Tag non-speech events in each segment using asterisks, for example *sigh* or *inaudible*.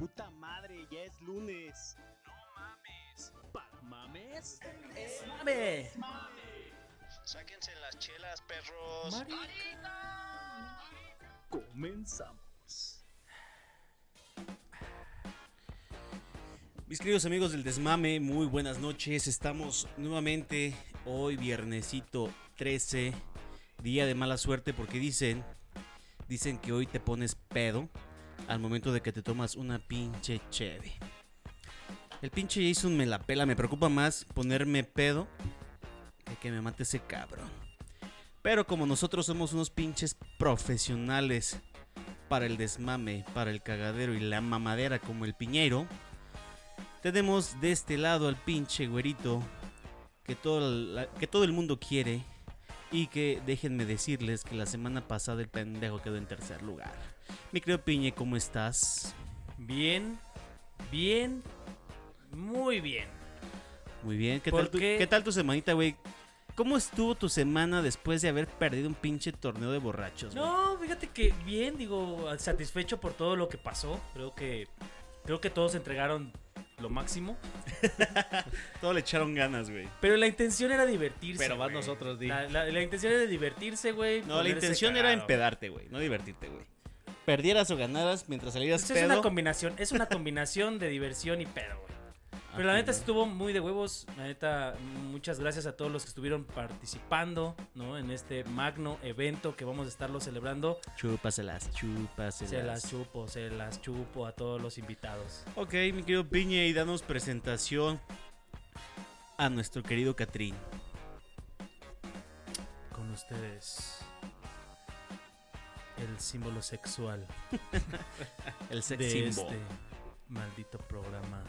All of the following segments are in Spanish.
puta madre, ya es lunes. No mames. ¿Para mames? Es mame. Sáquense las chelas, perros. Comenzamos. Mis queridos amigos del Desmame, muy buenas noches. Estamos nuevamente hoy viernesito 13, día de mala suerte porque dicen dicen que hoy te pones pedo al momento de que te tomas una pinche cheve. El pinche Jason me la pela, me preocupa más ponerme pedo que que me mate ese cabrón. Pero como nosotros somos unos pinches profesionales para el desmame, para el cagadero y la mamadera como el piñero, tenemos de este lado al pinche güerito que todo, que todo el mundo quiere y que déjenme decirles que la semana pasada el pendejo quedó en tercer lugar. Mi querido Piñe, ¿cómo estás? Bien, bien, muy bien. Muy bien. ¿Qué, ¿Por tal tu, qué? ¿Qué tal tu semanita, güey? ¿Cómo estuvo tu semana después de haber perdido un pinche torneo de borrachos? güey? No, fíjate que bien, digo, satisfecho por todo lo que pasó. Creo que creo que todos entregaron lo máximo, *laughs* Todo le echaron ganas, güey. pero la intención era divertirse. Pero vas güey. nosotros, di. La, la- la intención era divertirse, güey. No, la intención era empedarte, güey, no divertirte, güey. Perdieras o ganaras mientras salieras Pues es pedo. una combinación, es una combinación de diversión y pedo, güey. Pero la neta ¿no? estuvo muy de huevos. La neta, muchas gracias a todos los que estuvieron participando, ¿no? En este magno evento que vamos a estarlo celebrando. Chúpaselas, chúpaselas. Se las chupo, se las chupo a todos los invitados. Ok, mi querido Piñe, y danos presentación a nuestro querido Catrín. Con ustedes. El símbolo sexual *laughs* El sex de este maldito programa.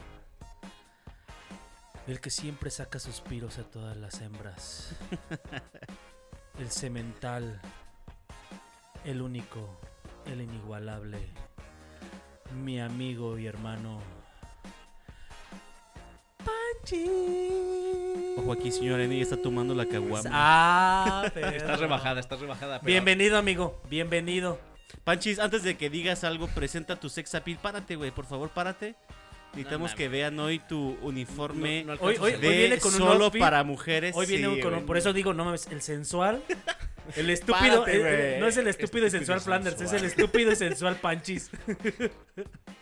El que siempre saca suspiros a todas las hembras. *laughs* El cemental. El único. El inigualable. Mi amigo y hermano. Ojo aquí, señor Eni, está tomando la caguama. Ah, Está rebajada, está rebajada. pero- Bienvenido, amigo. Bienvenido. Panchis, antes de que digas algo, presenta tu sex appeal. Párate, güey, por favor, párate. Necesitamos No que vean hoy tu uniforme No- no Hoy- de viene con un solo outfit. para mujeres. Hoy viene Sí, con un- por eso digo, no mames, el sensual, el estúpido, Párate, eh, eh, no es el estúpido y sensual Flanders, es el estúpido y sensual Panchis. *laughs*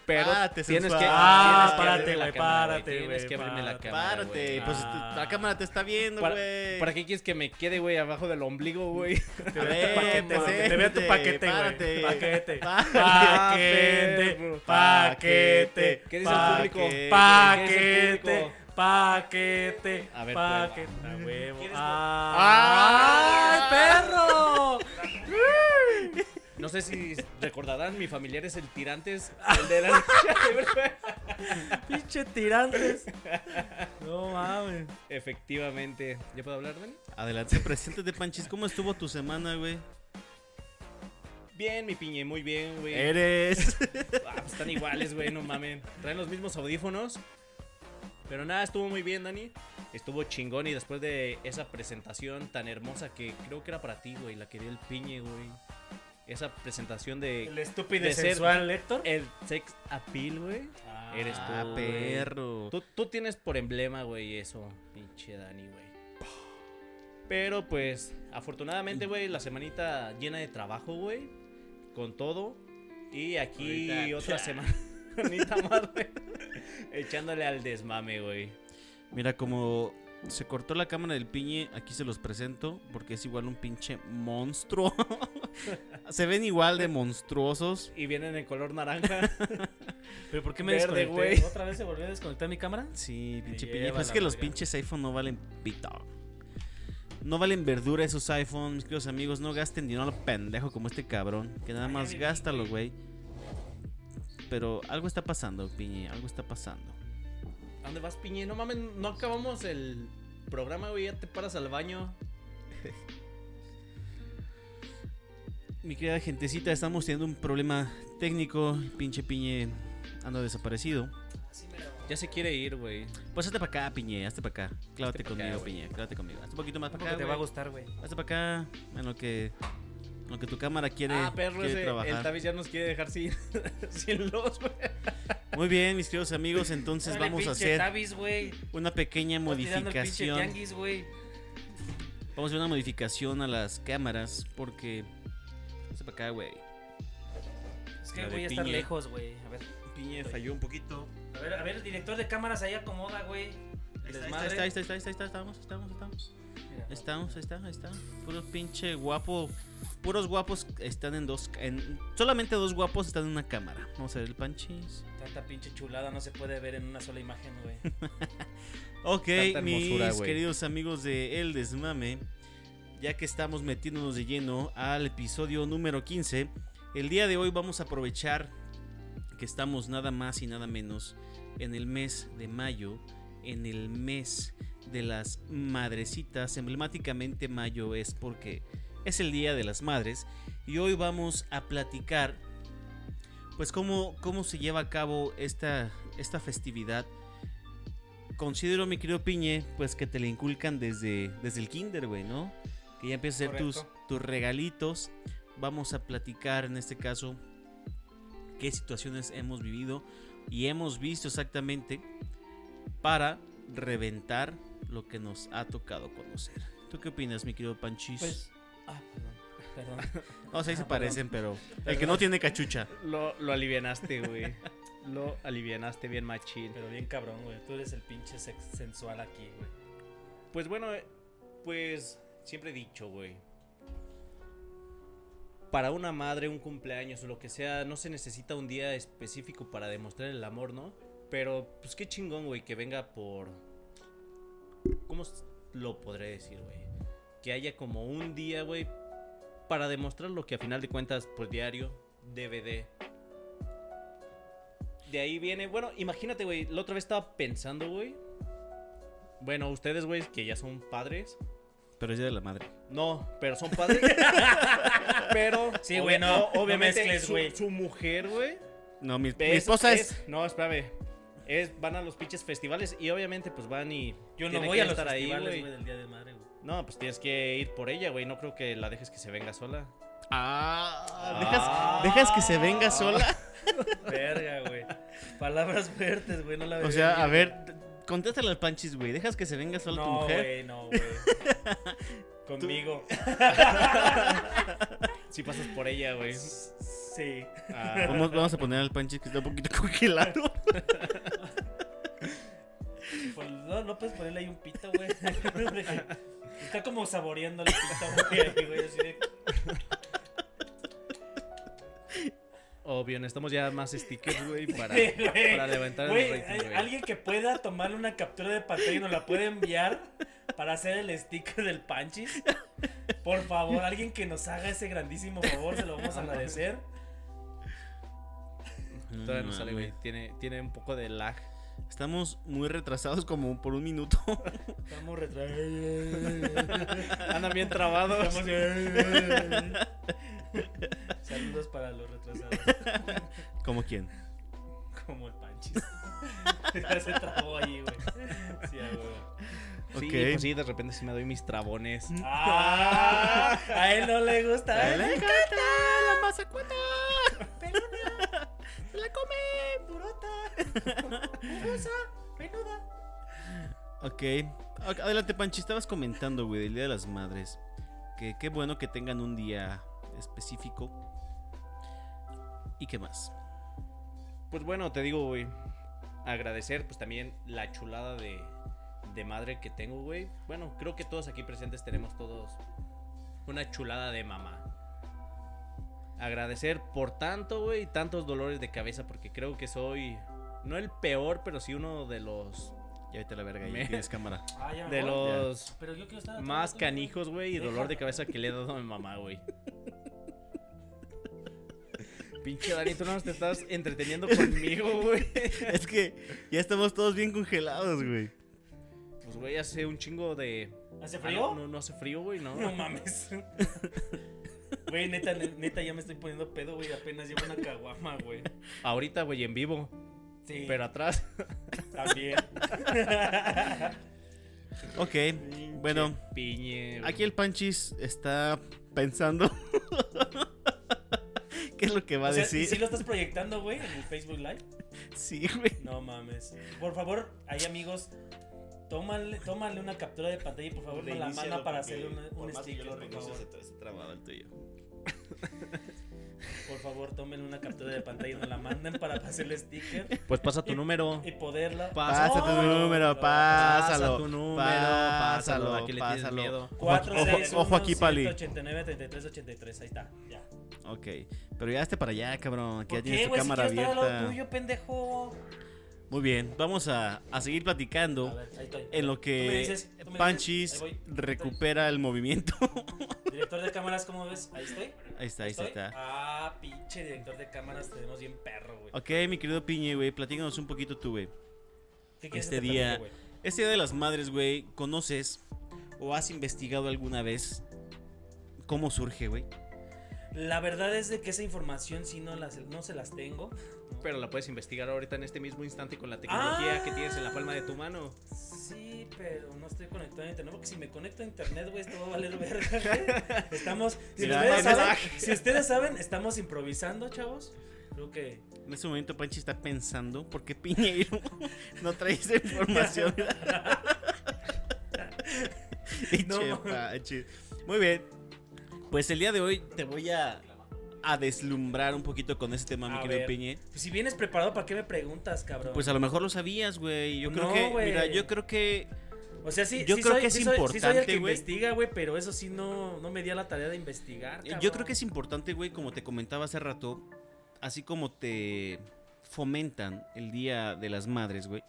Pero Párate, tienes que, sensual. Ah, tienes que párate, abrirme la güey, cámara, párate, Tienes güey, que abrirme la cámara. Párate, güey. pues Ah. la cámara te está viendo, ¿Para, güey. ¿Para qué quieres que me quede, güey, abajo del ombligo, güey? *laughs* Te veo ver, tu paquete, güey, te veo tu paquete, güey. Paquete. Paquete. ¿Qué dice el público? Paquete. ¿Qué dice el Paquete. A ver, Paquete. A huevo. ¿Quieres- ¡Ay, perro! No sé si recordarán, mi familiar es el Tirantes, el de la *laughs* lucha libre. Pinche tirantes. No mames. Efectivamente. ¿Ya puedo hablar, Dani? Adelante, preséntate, Panchis. ¿Cómo estuvo tu semana, güey? Bien, mi piñe, muy bien, güey. Eres. Ah, pues están iguales, güey, no mamen. Traen los mismos audífonos. Pero nada, estuvo muy bien, Dani. Estuvo chingón y después de esa presentación tan hermosa que creo que era para ti, güey, la que dio el piñe, güey. Esa presentación de El estúpido de ser- sensual Héctor. el sex appeal, güey. Eres tú, Ah, perro. Tú, tú tienes por emblema, güey, eso, pinche Dani, güey. Pero pues, afortunadamente, güey, la semanita llena de trabajo, güey. Con todo. Y aquí Ahorita, otra *laughs* cha. *laughs* güey. Echándole al desmame, güey. Mira, como se cortó la cámara del piñe, aquí se los presento, porque es igual un pinche monstruo. *laughs* se ven igual de monstruosos. Y vienen en color naranja. *laughs* ¿Pero por qué me Verde, desconecté? ¿Otra vez se volvió a desconectar mi cámara? Sí, pinche piñe. Pues es que los pinches iPhone no valen pito. No valen verdura esos iPhones, mis queridos amigos. No gasten dinero a lo pendejo como este cabrón. Que nada más gástalo, güey. Pero algo está pasando, piñe. Algo está pasando. ¿A dónde vas, piñe? No mames, no acabamos el programa, güey. Ya te paras al baño. *laughs* Mi querida gentecita, estamos teniendo un problema técnico. Pinche piñe anda desaparecido. Ya se quiere ir, güey. Pues hazte para acá, piñe, hazte para acá. Clávate pa' conmigo, piñe, clávate conmigo. Hazte un poquito más para acá. te va a gustar, güey. Hazte para acá. En lo que, lo que tu cámara quiere, ah, perro, quiere ese, el trabajar. Tavis ya nos quiere dejar sin, sin luz, güey. Muy bien, mis queridos amigos, entonces Dale, vamos a hacer Tavis, güey. una pequeña el modificación. tianguis. Vamos a hacer una modificación a las cámaras porque. Se para acá, güey. Es que voy a estar lejos, güey. A ver, Piñe falló un poquito. a ver, a ver, director de cámaras ahí acomoda, güey. El Ahí está, está, ahí está, ahí está, ahí está, ahí está, estamos, estamos, estamos. Estamos, ahí está, ahí está. Puro pinche guapo. Puros guapos están en dos. En, solamente dos guapos están en una cámara. Vamos a ver el panchis. Tanta pinche chulada no se puede ver en una sola imagen, güey. *laughs* Ok, mis queridos amigos de El Desmame, ya que estamos metiéndonos de lleno al episodio número 15, el día de hoy vamos a aprovechar que estamos nada más y nada menos en el mes de mayo, en el mes de las madrecitas. Emblemáticamente mayo es porque es el Día de las Madres y hoy vamos a platicar pues cómo, cómo se lleva a cabo esta, esta festividad considero, mi querido Piñe, pues que te le inculcan desde, desde el kinder, güey, ¿no? Que ya empiezas a hacer tus, tus regalitos. Vamos a platicar en este caso qué situaciones hemos vivido y hemos visto exactamente para reventar lo que nos ha tocado conocer. ¿Tú qué opinas, mi querido Panchis? Pues. Ah, perdón. Perdón. *laughs* no sé si se ah, parecen, pero el que no tiene cachucha. Lo, lo alivianaste, güey. Lo alivianaste bien machín. Pero bien cabrón, güey. Tú eres el pinche sex sensual aquí, güey. Pues bueno, eh, pues siempre he dicho, güey. Para una madre, un cumpleaños o lo que sea, no se necesita un día específico para demostrar el amor, ¿no? Pero, pues qué chingón, güey, que venga por... ¿Cómo lo podré decir, güey? Que haya como un día, güey, para demostrar lo que a final de cuentas, pues diario, DVD. De ahí viene, bueno, imagínate, güey, la otra vez estaba pensando, güey. Bueno, ustedes, güey, que ya son padres. Pero es de la madre. No, pero son padres. *laughs* pero. Sí, güey, no, no obviamente mezcles, su, mujer, güey. No, mi, mi es- esposa es... No, espérame. Es, van a los pinches festivales y obviamente, pues van y. Yo no voy que a los estar ahí, festivales, güey. güey, del Día de Madre, güey. No, pues tienes que ir por ella, güey. No creo que la dejes que se venga sola. Ah, ¿dejas, Ah. ¿dejas que se venga sola? Verga, güey. Palabras fuertes, güey. No la O sea, a ver, contéstale al Panchis, güey. ¿Dejas que se venga sola tu No, mujer? güey, no, güey. *laughs* Conmigo. *laughs* Si pasas por ella, güey. Sí. Ah, Vamos, vamos a poner al Panchis que está un poquito *laughs* congelado. Pues, no, puedes ponerle ahí un pito, güey. *laughs* Está como saboreando el pito, güey. Así de... obvio, necesitamos ya más stickers, güey, para, Sí, güey. para levantar Güey, el rating, güey. alguien que pueda tomarle una captura de pantalla y nos la puede enviar para hacer el sticker del Panchis. Por favor, alguien que nos haga ese grandísimo favor, se lo vamos a agradecer. Todavía no sale, güey. Tiene, tiene un poco de lag. Estamos muy retrasados como por un minuto. *laughs* Estamos retrasados. Andan bien trabados. Saludos para los retrasados. ¿Como quién? Como el Panchis. Se trabó ahí, güey. Sí, a huevo. Sí, pues sí, de repente sí me doy mis trabones. *laughs* ¡Ah! A él no le gusta. A él le encanta. ¡La mazacuata! Pelona. Se la come. Durota. *laughs* Menuda. Ok. Ok, Adelante, Panchis. Estabas comentando, güey, del Día de las Madres. Que qué bueno que tengan un día específico. ¿Y qué más? Pues bueno, te digo, güey. Agradecer, pues también la chulada de, de madre que tengo, güey. Bueno, creo que todos aquí presentes tenemos todos una chulada de mamá. Agradecer por tanto, güey, y tantos dolores de cabeza, porque creo que soy, no el peor, pero sí uno de los, Ya vete a la verga, Me- tienes cámara. *laughs* Ah, ya de voy. los Pero yo quiero estar atrás, más canijos, güey, y Deja. dolor de cabeza que le he dado a mi mamá, güey. Pinche Dani, tú no te estás entreteniendo conmigo, *laughs* güey. Es que ya estamos todos bien congelados, güey. Pues, güey, hace un chingo de. ¿Hace Ah, frío? No, no, no hace frío, güey, no. No mames. *laughs* Güey, neta, ne- neta, ya me estoy poniendo pedo, güey. Apenas llevo una caguama, güey. Ahorita, güey, en vivo. Sí, Pero atrás. también. *laughs* Ok, bueno, Piñe. aquí el Panchis está pensando *laughs* ¿Qué es lo que va a sea, decir? ¿y si lo estás proyectando, güey, en el Facebook Live? Sí, güey. No mames. Por favor, ahí amigos, tómale, tómale una captura de pantalla y por favor nos la manda para hacerle un, sticker. por, favor. trabado el tuyo. por favor, tomen una captura de pantalla y nos la manden para hacerle sticker Pues pasa tu Y- número. y poderla. Pasa tu No, número, no, pásalo. Pasa tu número, pásalo, pásalo. ¿A qué le tienes miedo? 461 ojo aquí, Pali. 189 33 83, ahí está, ya. Ok, pero ya esté para allá, cabrón. Que ya ¿Por tienes tu? Si cámara abierta. tuyo, pendejo. Muy bien, vamos a, a seguir A platicando ver, ahí estoy. en lo Tú me que dices, tú me Panchis dices, recupera el movimiento. *laughs* Director de cámaras, ¿cómo ves? Ahí estoy. Ahí está, ahí está, ahí ¿Estoy? está. Ah, pinche director de cámaras, tenemos bien perro, güey. Ok, mi querido Piñe, güey, platícanos un poquito tú, güey. ¿Qué quieres este día- güey? Este Día de las Madres, güey, ¿conoces o has investigado alguna vez cómo surge, güey? La verdad es de que esa información sí no, las, no se las tengo. Pero la puedes investigar ahorita en este mismo instante con la tecnología Ah. que tienes en la palma de tu mano. Sí, pero no estoy conectado a internet porque si me conecto a internet, güey, esto va a valer verga. Estamos, si Mira, ustedes, en saben, si ustedes saben, estamos improvisando, chavos. Creo que En ese momento Panchi está pensando por qué Piñeiro *laughs* no trae esa información. *laughs* *laughs* No. Muy bien. Pues el día de hoy te voy a, a deslumbrar un poquito con ese tema, mi A querido ver. Piñe. pues, si vienes preparado, ¿para qué me preguntas, cabrón? Pues a lo mejor lo sabías, güey. Yo creo No, que, mira, yo creo que o sea, sí, yo sí creo soy, que es sí soy- sí soy el importante, que güey. investiga, güey, pero eso sí no, no me di a la tarea de investigar. Yo cabrón. creo que es importante, güey, como te comentaba hace rato, así como te fomentan el Día de las Madres, güey,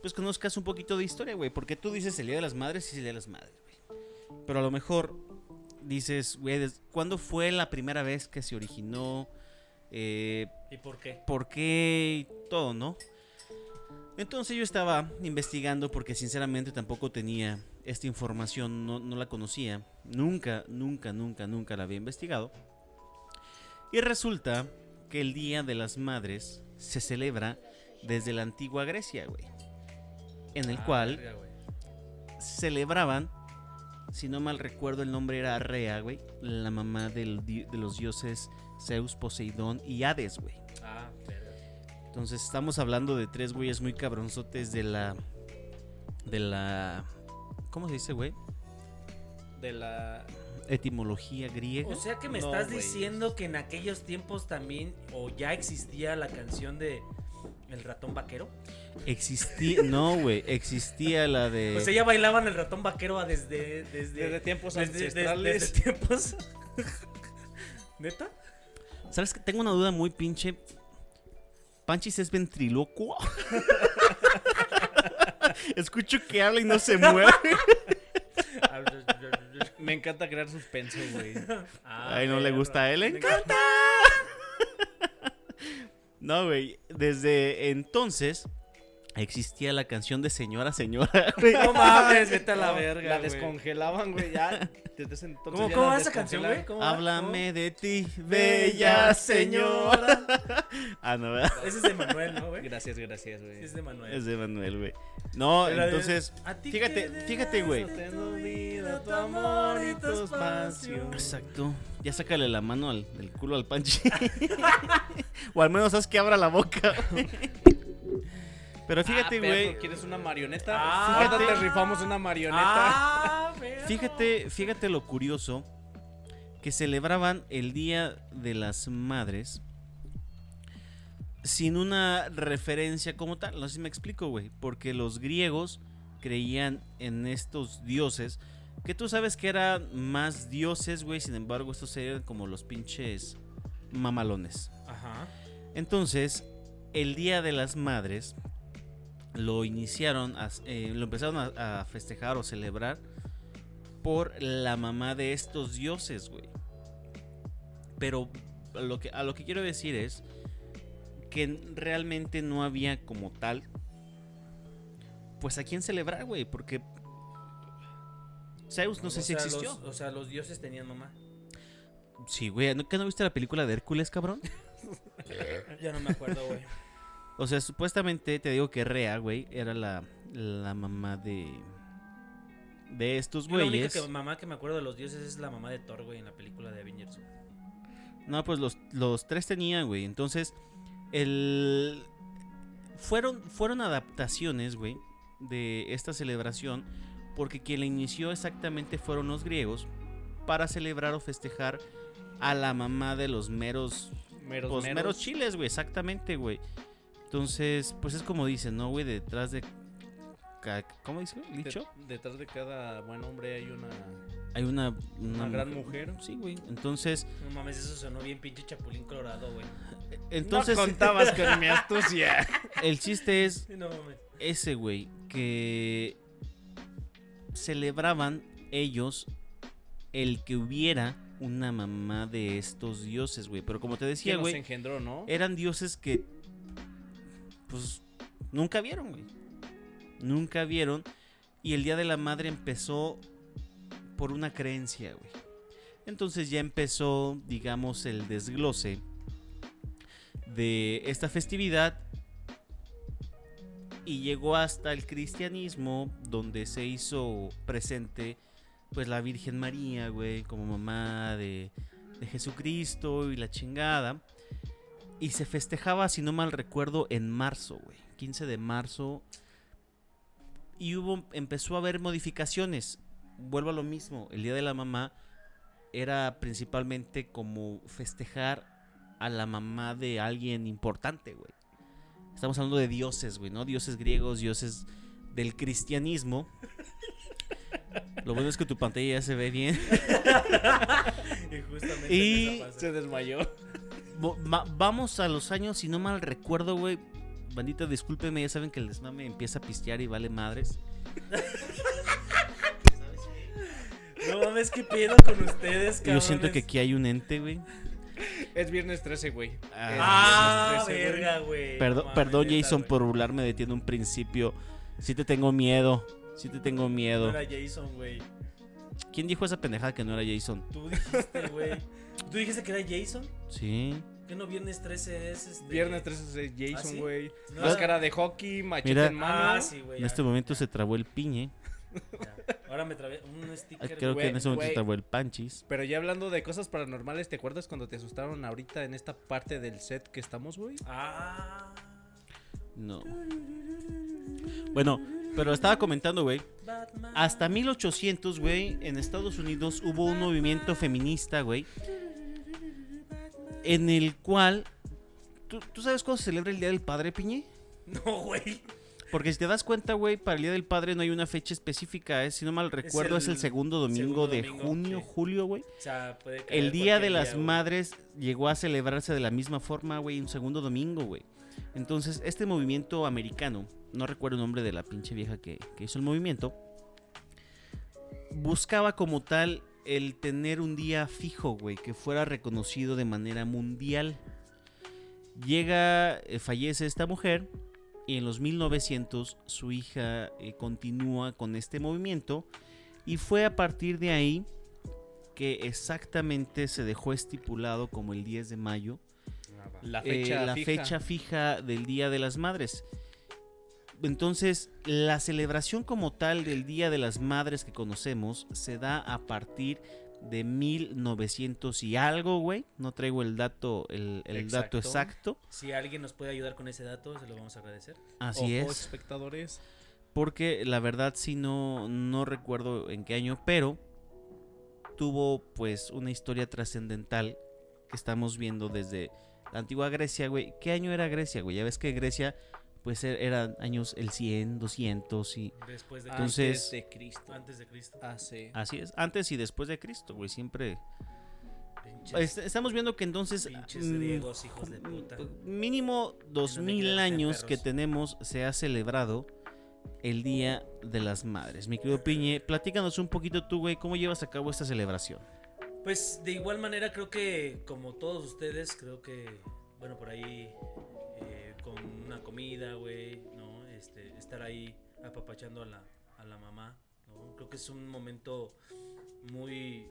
pues conozcas un poquito de historia, güey, porque tú dices el Día de las Madres y es el Día de las Madres, güey. Pero a lo mejor dices, güey, ¿cuándo fue la primera vez que se originó? Eh, ¿Y por qué? por qué y todo, ¿no? Entonces yo estaba investigando porque sinceramente tampoco tenía esta información, no, no la conocía, nunca, nunca, nunca, nunca la había investigado. Y resulta que el Día de las Madres se celebra desde la antigua Grecia, güey. En el Ah, cual verga, celebraban, si no mal recuerdo el nombre era Rea, güey, la mamá del de los dioses Zeus, Poseidón y Hades, güey. Ah. Entonces estamos hablando de tres güeyes muy cabronzotes de la. De la. ¿Cómo se dice, güey? De la. Etimología griega. O sea que me No, estás diciendo que en aquellos tiempos también, o ya existía la canción de El ratón vaquero. Existía. No, güey. Existía la de. Pues ella bailaban el ratón vaquero a desde. Desde, Desde tiempos desde- ancestrales. desde *laughs* tiempos. ¿Neta? ¿Sabes que Tengo una duda muy pinche. ¿Panchis es ventriloquo? *laughs* Escucho que habla y no se *laughs* mueve. Me encanta crear suspenso, güey. Ah, Ay, no le gusta a él. Le Me encanta. No, güey. Desde entonces existía la canción de Señora, Señora. *laughs* güey. No mames, vete a la verga. La güey. descongelaban, güey, ya. Desde ese entonces ¿Cómo, ya cómo va esa canción, güey? Háblame de ti, bella señora. *laughs* Ah, no, ¿verdad? Ese es de Manuel, ¿no, güey? Gracias, gracias, güey. Es de Manuel. Es de Manuel, güey. No, Pero, entonces, a ti fíjate, fíjate, güey. tu amor y tu espacio. Exacto. Ya sácale la mano al, del culo al panchi. *laughs* o al menos haz que abra la boca. Güey. Pero fíjate, Ah, güey. perro, ¿Quieres una marioneta? Ah. Ahorita te rifamos una marioneta. Ah. *laughs* Fíjate, fíjate lo curioso que celebraban el Día de las Madres sin una referencia como tal. No sé si me explico, güey. Porque los griegos creían en estos dioses que tú sabes que eran más dioses, güey. Sin embargo, estos eran como los pinches mamalones. Ajá. Entonces, el Día de las Madres lo iniciaron, a- eh, lo empezaron a, a festejar o celebrar por la mamá de estos dioses, güey. Pero a lo que, a lo que quiero decir es que realmente no había como tal, pues a quién celebrar, güey, porque Zeus no sé si existió. los- o sea, los dioses tenían mamá. Sí, güey, ¿no, ¿qué no viste la película de Hércules, cabrón? *laughs* Ya no me acuerdo, güey. O sea, supuestamente te digo que Rea, güey, era la, la mamá de. De estos Yo La única güeyes. que, mamá que me acuerdo de los dioses es la mamá de Thor, güey, en la película de Avengers. No, pues los, los tres tenían, güey. Entonces, el... Fueron, fueron adaptaciones, güey, de esta celebración, porque quien la inició exactamente fueron los griegos para celebrar o festejar a la mamá de los meros, Meros, pues, meros chiles, güey, exactamente, güey. Entonces, pues es como dicen, ¿no, güey? Detrás de... ¿Cómo dice? ¿Dicho? detrás de cada buen hombre hay una, Hay una... una gran mujer. Sí, güey. Entonces, No mames, eso sonó bien pinche chapulín colorado, güey. entonces no contabas con mi astucia. *laughs* el chiste es Sí, No mames. ese, güey, que celebraban ellos el que hubiera una mamá de estos dioses, güey. Pero como te decía, ¿Quién nos güey, engendró, no? eran dioses que, pues, nunca vieron, güey. Nunca vieron. Y el Día de la Madre empezó por una creencia, güey. Entonces ya empezó, digamos, el desglose de esta festividad. Y llegó hasta el cristianismo, donde se hizo presente, pues, la Virgen María, güey, como mamá de, de Jesucristo y la chingada. Y se festejaba, si no mal recuerdo, en marzo, güey. 15 de marzo. Y hubo, empezó a haber modificaciones. Vuelvo a lo mismo. El Día de la Mamá era principalmente como festejar a la mamá de alguien importante, güey. Estamos hablando de dioses, güey, ¿no? Dioses griegos, dioses del cristianismo. Lo bueno es que tu pantalla ya se ve bien. *laughs* Y justamente Y-. Se desmayó. Vamos a los años, si no mal recuerdo, güey. Bandita, discúlpeme, ya saben que el desmame empieza a pistear y vale madres. No mames, qué pedo con ustedes, Yo cabrones. siento que aquí hay un ente, güey. Es viernes 13, güey. Ah, Es viernes 13, güey. verga, güey. No perdón, neta, Jason, por burlarme de ti en un principio. Sí te tengo miedo. Sí te tengo No miedo. era Jason, güey. ¿Quién dijo esa pendejada que no era Jason? Tú dijiste, güey. ¿Tú dijiste que era Jason? Sí. ¿Qué no viernes 13 es este? Viernes 13 es ¿Ah, Jason, sí? güey. No, Máscara de hockey, machete Mira. en mano. Ah, sí, güey. En ya, este momento ya, se trabó el piñe. ya. Ahora me trabé un Ah, sticker. Creo que en ese momento se trabó el panchis. Pero ya hablando de cosas paranormales, ¿te acuerdas cuando te asustaron ahorita en esta parte del set que estamos, güey? Ah. No. Bueno, pero estaba comentando, güey. Hasta 1800, güey, en Estados Unidos hubo un movimiento feminista, güey, en el cual... ¿tú, tú sabes cuándo se celebra el Día del Padre, Piñe? No, güey. Porque si te das cuenta, güey, para el Día del Padre no hay una fecha específica, ¿eh? si no mal recuerdo es el, el segundo domingo segundo de domingo, junio, sí. julio, güey. O sea, puede El Día de las día. Madres llegó a celebrarse de la misma forma, güey, un segundo domingo, güey. Entonces, este movimiento americano, no recuerdo el nombre de la pinche vieja que, que hizo el movimiento, buscaba como tal el tener un día fijo, güey, que fuera reconocido de manera mundial. Llega, eh, fallece esta mujer y en los 1900 su hija eh, continúa con este movimiento y fue a partir de ahí que exactamente se dejó estipulado como el 10 de mayo La eh, fecha la fija. fecha fija del Día de las Madres. Entonces, la celebración como tal del Día de las Madres que conocemos se da a partir de 1900 y algo, güey. No traigo el dato, el, el dato Exacto. exacto. Si alguien nos puede ayudar con ese dato, se lo vamos a agradecer. Así Ojo, es. espectadores. Porque la verdad sí no, no recuerdo en qué año, pero tuvo pues una historia trascendental que estamos viendo desde la antigua Grecia, güey. ¿Qué año era Grecia, güey? Ya ves que Grecia pues eran años el 100, 200 y Después de Entonces- Antes de Cristo. Antes de Cristo. Hace. así es, antes y después de Cristo, güey, siempre Pinches- Est- estamos viendo que entonces Pinches mm, griegos, hijos de puta. mínimo dos de mil crianza de años que tenemos se ha celebrado el Día de las Madres. Mi querido Piñe, platícanos un poquito tú, güey, cómo llevas a cabo esta celebración. Pues de igual manera creo que como todos ustedes, creo que, bueno, por ahí con una comida, güey, ¿no? Este, estar ahí apapachando a la, a la mamá, ¿no? Creo que es un momento muy,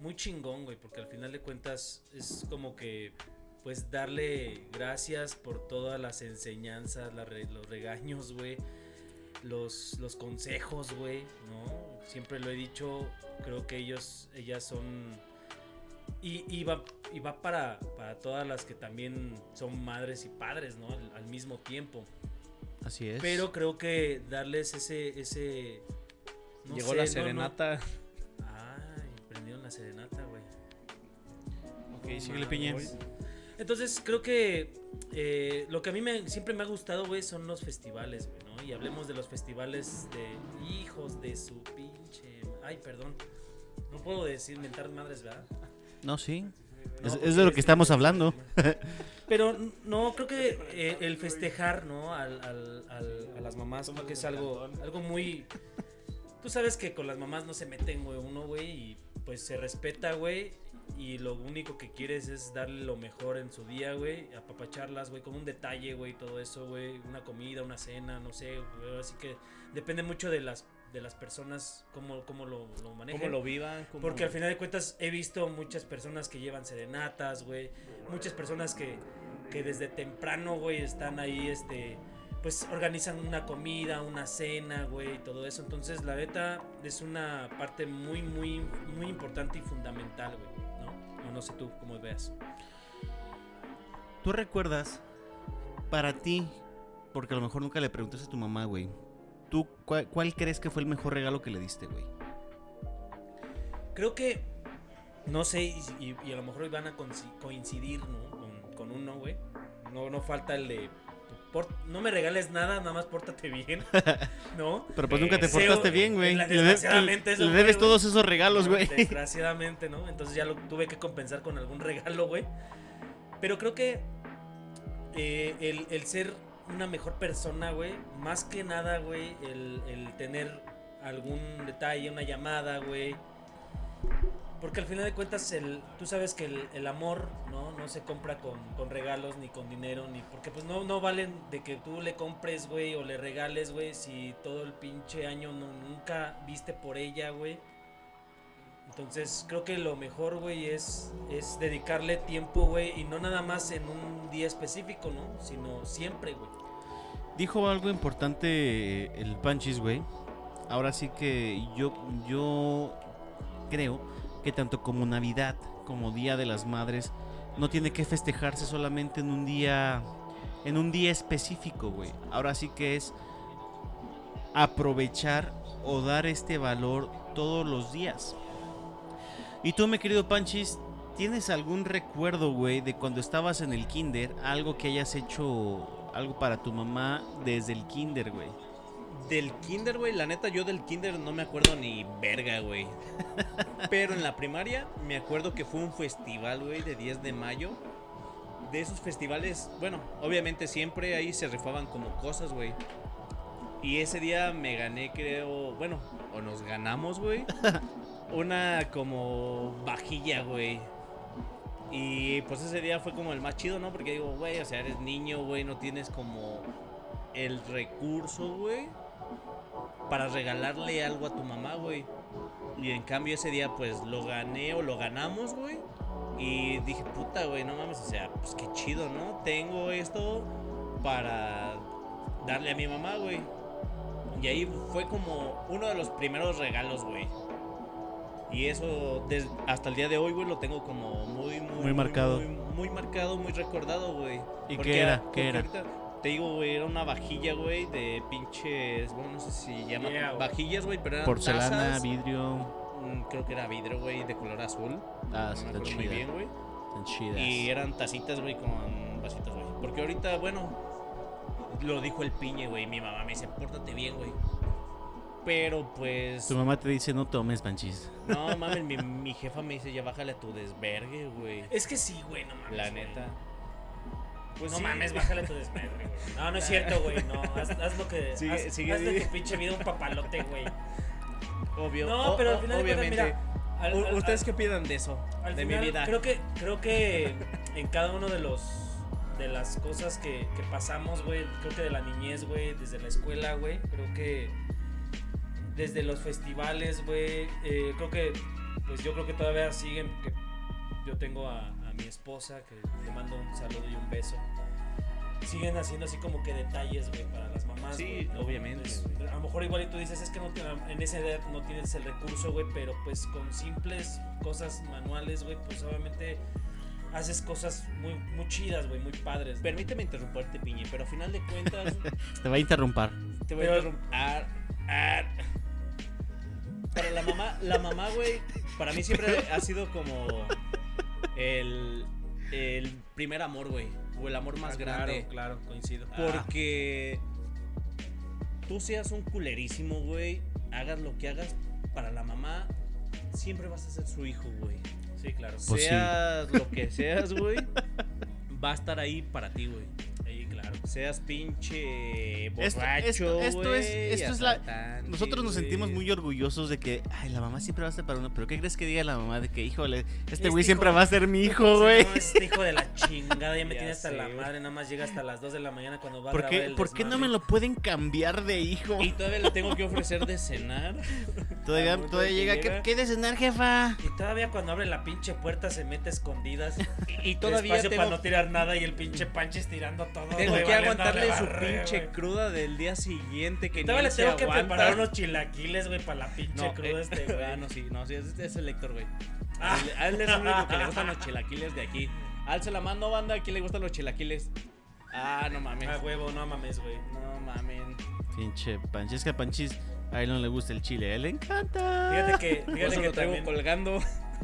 muy chingón, güey, porque al final de cuentas es como que, pues darle gracias por todas las enseñanzas, los regaños, güey, los, los consejos, güey, ¿no? Siempre lo he dicho, creo que ellos, ellas son Y, y va, y va para, para todas las que también son madres y padres, ¿no? Al, al mismo tiempo. Así es. Pero creo que darles ese... ese no Llegó sé, la no, no. serenata. Ay, prendieron la serenata, güey. Ok, síguele, Piña. Entonces creo que eh, lo que a mí me, siempre me ha gustado, güey, son los festivales, güey, ¿no? Y hablemos de los festivales de hijos de su pinche... Ay, perdón. No puedo decir mentar madres, ¿verdad? No, sí. No, Es, de lo que estamos hablando. *laughs* Pero no, creo que eh, el festejar, ¿no? Al, al- al- a las mamás, creo que es algo, algo muy... Tú sabes que con las mamás no se meten, güey, uno, güey, y pues se respeta, güey. Y lo único que quieres es darle lo mejor en su día, güey. Apapacharlas, güey, con un detalle, güey, todo eso, güey. Una comida, una cena, no sé, güey. Así que depende mucho de las, de las personas, cómo, cómo lo, lo manejen. Cómo lo vivan. cómo- Porque al final de cuentas he visto muchas personas que llevan serenatas, güey. Muchas personas que, que desde temprano, güey, están ahí, este, pues organizan una comida, una cena, güey, y todo eso. Entonces, la neta es una parte muy, muy, muy importante y fundamental, güey, ¿no? O no sé tú cómo veas. ¿Tú recuerdas para ti, porque a lo mejor nunca le preguntaste a tu mamá, güey, ¿tú cuál, cuál crees que fue el mejor regalo que le diste, güey? Creo que, no sé, y, a lo mejor van a coinci- coincidir, ¿no? Con, con uno, güey. No, no falta el de... por- no me regales nada, nada más pórtate bien, *laughs* ¿no? Pero pues nunca te Deseo- portaste bien, güey. la- Le, Desgraciadamente eso le debes todos esos regalos, No, güey. Desgraciadamente, ¿no? Entonces ya lo tuve que compensar con algún regalo, güey. Pero creo que eh, el, el ser una mejor persona, güey, más que nada, güey, el, el tener algún detalle, una llamada, güey. Porque al final de cuentas, el, tú sabes que el, el amor, ¿no? No se compra con, con regalos, ni con dinero, ni... Porque pues no, no valen de que tú le compres, güey, o le regales, güey, si todo el pinche año no, nunca viste por ella, güey. Entonces creo que lo mejor, güey, es, es dedicarle tiempo, güey, y no nada más en un día específico, ¿no? Sino siempre, güey. Dijo algo importante eh, el Panchis, güey. Ahora sí que yo, yo creo que tanto como Navidad como Día de las Madres no tiene que festejarse solamente en un día en un día específico, güey. Ahora sí que es aprovechar o dar este valor todos los días. Y tú, mi querido Panchis, ¿tienes algún recuerdo, güey, de cuando estabas en el kinder? Algo que hayas hecho, algo para tu mamá desde el kinder, güey. Del kinder, güey, la neta, yo del kinder no me acuerdo ni verga, güey. Pero en la primaria me acuerdo que fue un festival, güey, de 10 de mayo. De esos festivales, bueno, obviamente siempre ahí se rifaban como cosas, güey. Y ese día me gané, creo, bueno, o nos ganamos, güey. *laughs* Una como vajilla, güey. Y pues ese día fue como el más chido, ¿no? Porque digo, güey, o sea, eres niño, güey, no tienes como el recurso, güey, para regalarle algo a tu mamá, güey. Y en cambio ese día pues lo gané o lo ganamos, güey. Y dije, puta, güey, no mames, o sea, pues qué chido, ¿no? Tengo esto para darle a mi mamá, güey. Y ahí fue como uno de los primeros regalos, güey. Y eso des- hasta el día de hoy, güey, lo tengo como muy, muy, Muy marcado. Muy, muy marcado, muy recordado, güey. ¿Y Porque qué era? ¿Qué era? ahorita Te digo, güey, era una vajilla, güey, de pinches, bueno, no sé si llama Yeah, vajillas, güey, pero eran Porcelana, tazas. vidrio. Mm, Creo que era vidrio, güey, de color azul. Ah, no sí, está muy bien, güey. Están chidas. Y eran tacitas, güey, con vasitos, güey. Porque ahorita, bueno, lo dijo el piñe, güey. Mi mamá me dice, pórtate bien, güey. Pero pues. Tu mamá te dice no tomes, Panchis. No mames, mi, mi jefa me dice, ya bájale a tu desvergue, güey. Es que sí, güey, no mames. La neta. Pues no sí. mames, bájale tu desmadre, güey. No, no es cierto, güey. No, haz, haz lo que. Sigue- haz, sigue- haz de tu pinche vida un papalote, güey. Obvio. No, pero o- al final de cuentas, obviamente. mira. al- U- al- ¿Ustedes al- qué opinan de eso? al de final, mi vida. Creo que, creo que en cada uno de los de las cosas que, que pasamos, güey, creo que de la niñez, güey, desde la escuela, güey, creo que desde los festivales, güey, eh, creo que, pues yo creo que todavía siguen, que yo tengo a, a mi esposa, que le mando un saludo y un beso. siguen haciendo así como que detalles, güey, para las mamás. Sí, obviamente, Pues, a lo mejor igual y tú dices, es que no te- en esa edad no tienes el recurso, güey, pero pues con simples cosas manuales, güey, pues obviamente haces cosas muy, muy chidas, güey, muy padres. ¿no? Permíteme interrumpirte, Piñe, pero a final de cuentas *laughs* Te va a interrumpir. te voy Pero- a interrumpir. Ah, ah. Para la mamá, la mamá, güey, para mí siempre ha sido como el, el primer amor, güey. O el amor más Ah, grande. Claro, claro, coincido. Porque tú seas un culerísimo, güey. Hagas lo que hagas para la mamá, siempre vas a ser su hijo, güey. Sí, claro. Pues sí. seas lo que seas, güey, va a estar ahí para ti, güey. Claro. Seas pinche Esto- borracho, esto- es- güey, esto es la- Nosotros nos sentimos muy orgullosos de que, ay, la mamá siempre va a ser para uno. Pero ¿qué crees que diga la mamá de que, híjole, este Este güey siempre va a ser mi hijo, güey? No, este hijo de la chingada ya me *laughs* Ya tiene hasta sé, la madre, nada más llega hasta las 2 de la mañana cuando va a ¿Por grabar qué, el ¿por qué no me lo pueden cambiar de hijo? Y todavía le tengo que ofrecer de cenar. *laughs* Todavía, todavía llega, llega. ¿qué, qué de cenar, jefa? Y todavía cuando abre la pinche puerta se mete a escondidas. *laughs* Y todavía Despacio tengo, para no tirar nada y el pinche Panches tirando todo. tengo que valiendo aguantarle su barre, pinche güey. cruda del día siguiente que Todavía le se tengo que preparar unos chilaquiles, güey, para la pinche No, cruda eh, este, *laughs* güey. ah, no, sí, no, sí, es, es el Héctor, güey. *laughs* Ah. A él- es el único que le gustan los chilaquiles de aquí. Alce la mano, banda, ¿a quién le gustan los chilaquiles? Ah, no mames. Ah, huevo, no mames, güey. No mames. Pinche Panchis, es que a Panchis a él no le gusta el chile, a él le encanta. Fíjate que, Por fíjate que lo traigo también, colgando.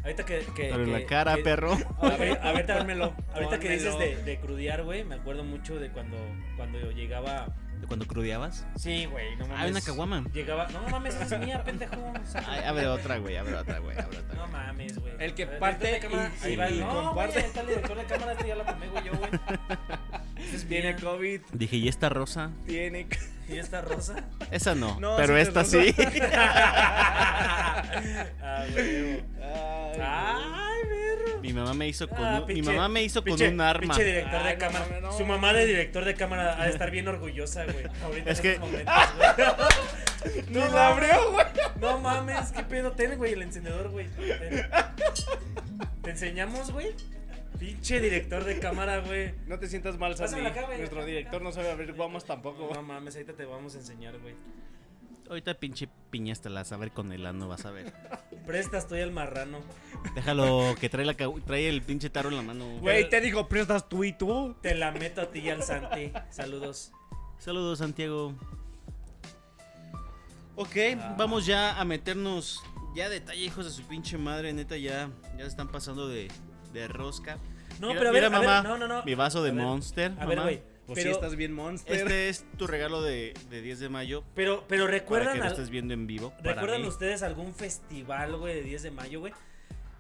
Ahorita que, que Pero en que- la cara, que- perro. A ver, a ver, Pónmelo, Ahorita que dices de, de crudear, güey, me acuerdo mucho de cuando, cuando yo llegaba. ¿De cuando crudeabas? Sí, güey, no mames. Hay una caguama. Llegaba. No mames, esa es mía, pendejo. Ay, abre otra, güey, abre otra, güey, abre otra. No mames, güey. El que parte de cámara, y- ahí va, y no, comparte. güey, ahí está el director de cámara, este ya lo tomé, güey, yo, güey. *laughs* Esa es Tiene. COVID, Dije, ¿y esta rosa? tiene. ¿Y esta rosa? Esa no, No, pero esta rosa. sí. *laughs* ah, güey. Ay, Ay, verro. Mi mamá me hizo con Ah, un, mi mamá me hizo con pinche- un arma. Pinche director de Ay, no cámara. mames, no Su mamá de director de cámara ha de estar bien orgullosa, güey. Ahorita Es en que- estos momentos, güey. *laughs* Ni la abrió, güey. No mames, qué pedo. Ten, güey, el encendedor, güey. Ten. ¿Te enseñamos, güey? Pinche director de cámara, güey. No te sientas mal, Sandy. Nuestro director no sabe abrir guamos tampoco. No mames, ahorita te vamos a enseñar, güey. Ahorita pinche piña hasta la vas a ver con el ano, vas a ver. Presta, estoy el marrano. Déjalo que trae la trae el pinche taro en la mano. Güey, te digo, prestas tú y tú. Te la meto a ti y al Santi. Saludos. Saludos, Santiago. Ok, Ah. vamos ya a meternos ya detalle, hijos de su pinche madre, neta, ya, ya se están pasando de, de rosca. No, Mira- pero a ver, mira, a ver, mamá, no, no, no. Mi vaso de A ver, Monster. A ver, mamá. güey. Pues Pero, estás bien monster. Este es tu regalo de, de 10 de mayo. pero, pero Para recuerdan, que lo estés viendo en vivo. para ¿recuerdan mí. ustedes algún festival, güey, de 10 de mayo, güey?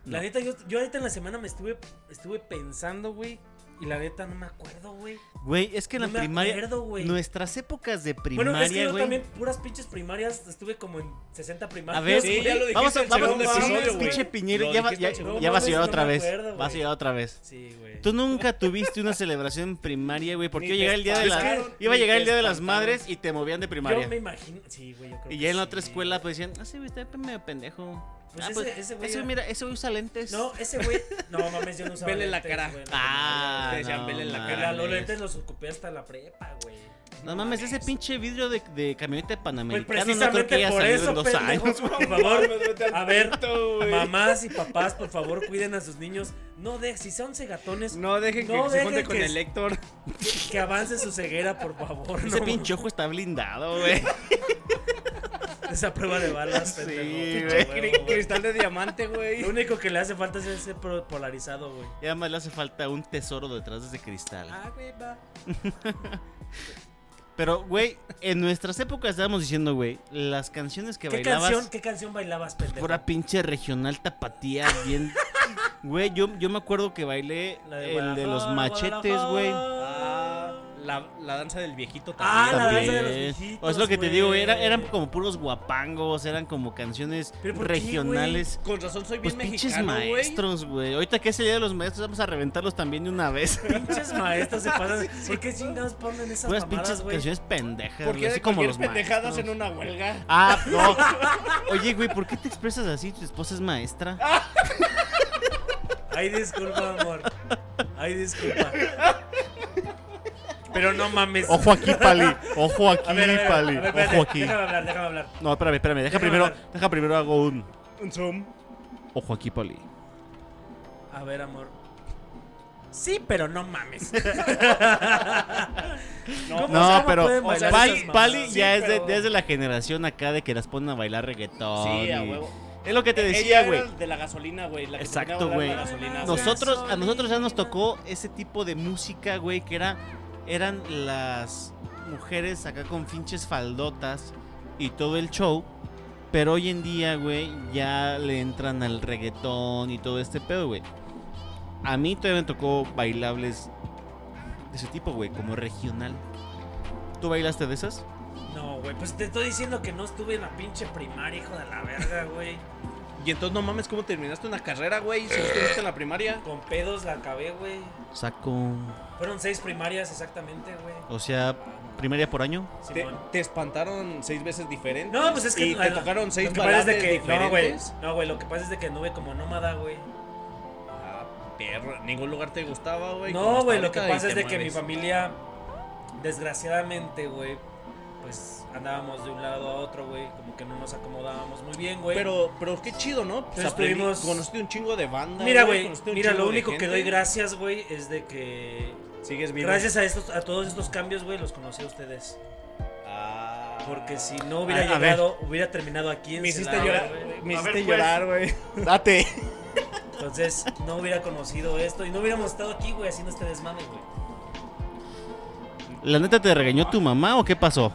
La neta, yo, yo ahorita en la semana me estuve, estuve pensando, güey. Y la neta, no me acuerdo, güey. Güey, es que en No la me primaria. acuerdo, güey. nuestras épocas de primaria, Bueno, es que yo güey. también, puras pinches primarias, estuve como en 60 primarias. A ver, Sí, ya lo dijiste Vamos a, vamos, episodio, pinche piñero, ya, va, ya, ya vas a No otra no me vez. acuerdo, vas a llegar otra vez. Sí, güey. Tú nunca tuviste una celebración en primaria, güey, porque iba a llegar el día de te la, espantaron, iba a llegar el día de las madres y te movían de Yo primaria. me imagino. Sí, güey, yo creo Y ya en la otra escuela pues decían, ah, sí, güey, está medio pendejo. Pues ah, ese- pues, ese ese güey mira, ese güey usa lentes. No, ese güey. No mames, yo no usaba Vele la cara. güey, no, Ah, decían, no vele la mames. Que cara. los lentes los ocupé hasta la prepa, güey. No mames, ese pinche vidrio de, de camioneta Pues panamericana no creo precisamente que haya por salido eso, en dos pendejo, años. por favor. *laughs* A ver, mamás y papás, por favor, cuiden a sus niños. No de, si son cegatones, No dejen que No se dejen junte con que- el Héctor. que avance su ceguera, por favor. Ese no. pinche ojo está blindado, güey. *laughs* *laughs* Esa prueba de balas, Sí, pendejo. Cristal de diamante, güey. Lo único que le hace falta es ese polarizado, güey. Y además le hace falta un tesoro detrás de ese cristal. Ah, güey, va. *laughs* Pero, güey, en nuestras épocas estábamos diciendo, güey, las canciones que ¿Qué bailabas. canción, ¿Qué canción bailabas, pendejo? Pura pinche regional tapatía, bien. *laughs* Güey, yo, yo me acuerdo que bailé La de el de los machetes, güey. Ah, la, la danza del viejito Ah, también. la danza de los viejitos, O es lo que te digo, era, eran como puros guapangos, eran como canciones ¿Pero por qué, regionales. Con razón soy Pues bien pinches mexicano, güey. maestros, güey. Ahorita que es el día de los maestros, vamos a reventarlos también de una vez. Pinches maestros se pasan. *laughs* ¿Por qué chingados ponen esas pinches güey? canciones pendejas, ¿Por güey, qué así como los pendejadas maestros. en una huelga? Ah, no. *laughs* Oye, güey, ¿por qué te expresas así? Tu esposa es maestra. Ay, disculpa, amor. Ay, disculpa. Pero no mames. Ojo aquí, Pali. *laughs* Ojo aquí, A ver, a ver, Pali. a ver, espérate, Ojo aquí. Déjame hablar, déjame hablar. No, espérame, espérame. Deja Déjame primero, hablar. deja primero hago un Un zoom. ojo aquí, Pali. A ver, amor. Sí, pero no mames. *laughs* *laughs* ¿Cómo- No, cómo pero o sea, Pali, ya es de, desde la generación acá de que las ponen a bailar reggaetón. Sí, a huevo. Es lo que te decía, güey. De la gasolina, güey. la que se Exacto, gasolina, güey. Nosotros, a nosotros ya nos tocó ese tipo de música, güey, que era, eran las mujeres acá con finches faldotas y todo el show. Pero hoy en día, güey, ya le entran al reggaetón y todo este pedo, güey. A mí todavía me tocó bailables de ese tipo, güey, como regional. ¿Tú bailaste de esas? No, güey, pues te estoy diciendo que no estuve en la pinche primaria, hijo de la verga, güey. Y entonces no mames cómo terminaste una carrera, güey. Si no estuviste en la primaria. Con pedos la acabé, güey. Saco. Fueron seis primarias exactamente, güey. O sea, primaria por año. Te, te espantaron seis veces diferentes. No, pues es que Y no, te no, tocaron seis es de baladas que no, güey. No, güey, lo que pasa es de que anduve como nómada, güey. Ah, perro. Ningún lugar te gustaba, güey. No, güey, lo que pasa es de que mi familia, desgraciadamente, güey, pues andábamos de un lado a otro, güey, como que no nos acomodábamos muy bien, güey. Pero, pero qué chido, ¿no? Pues Entonces tuvimos- conociste un chingo de banda. mira, güey, mira, lo único que doy gracias, güey, es de que Sigues vivo. gracias a estos, a todos estos cambios, güey, los conocí a ustedes. Ah. Porque si no hubiera A- a llegado, hubiera terminado aquí en Me hiciste llorar, güey. me ver, hiciste pues. llorar, güey. Date. Entonces, no hubiera conocido esto y no hubiéramos estado aquí, güey, haciendo este desmame, güey. ¿La neta te regañó tu mamá o qué pasó?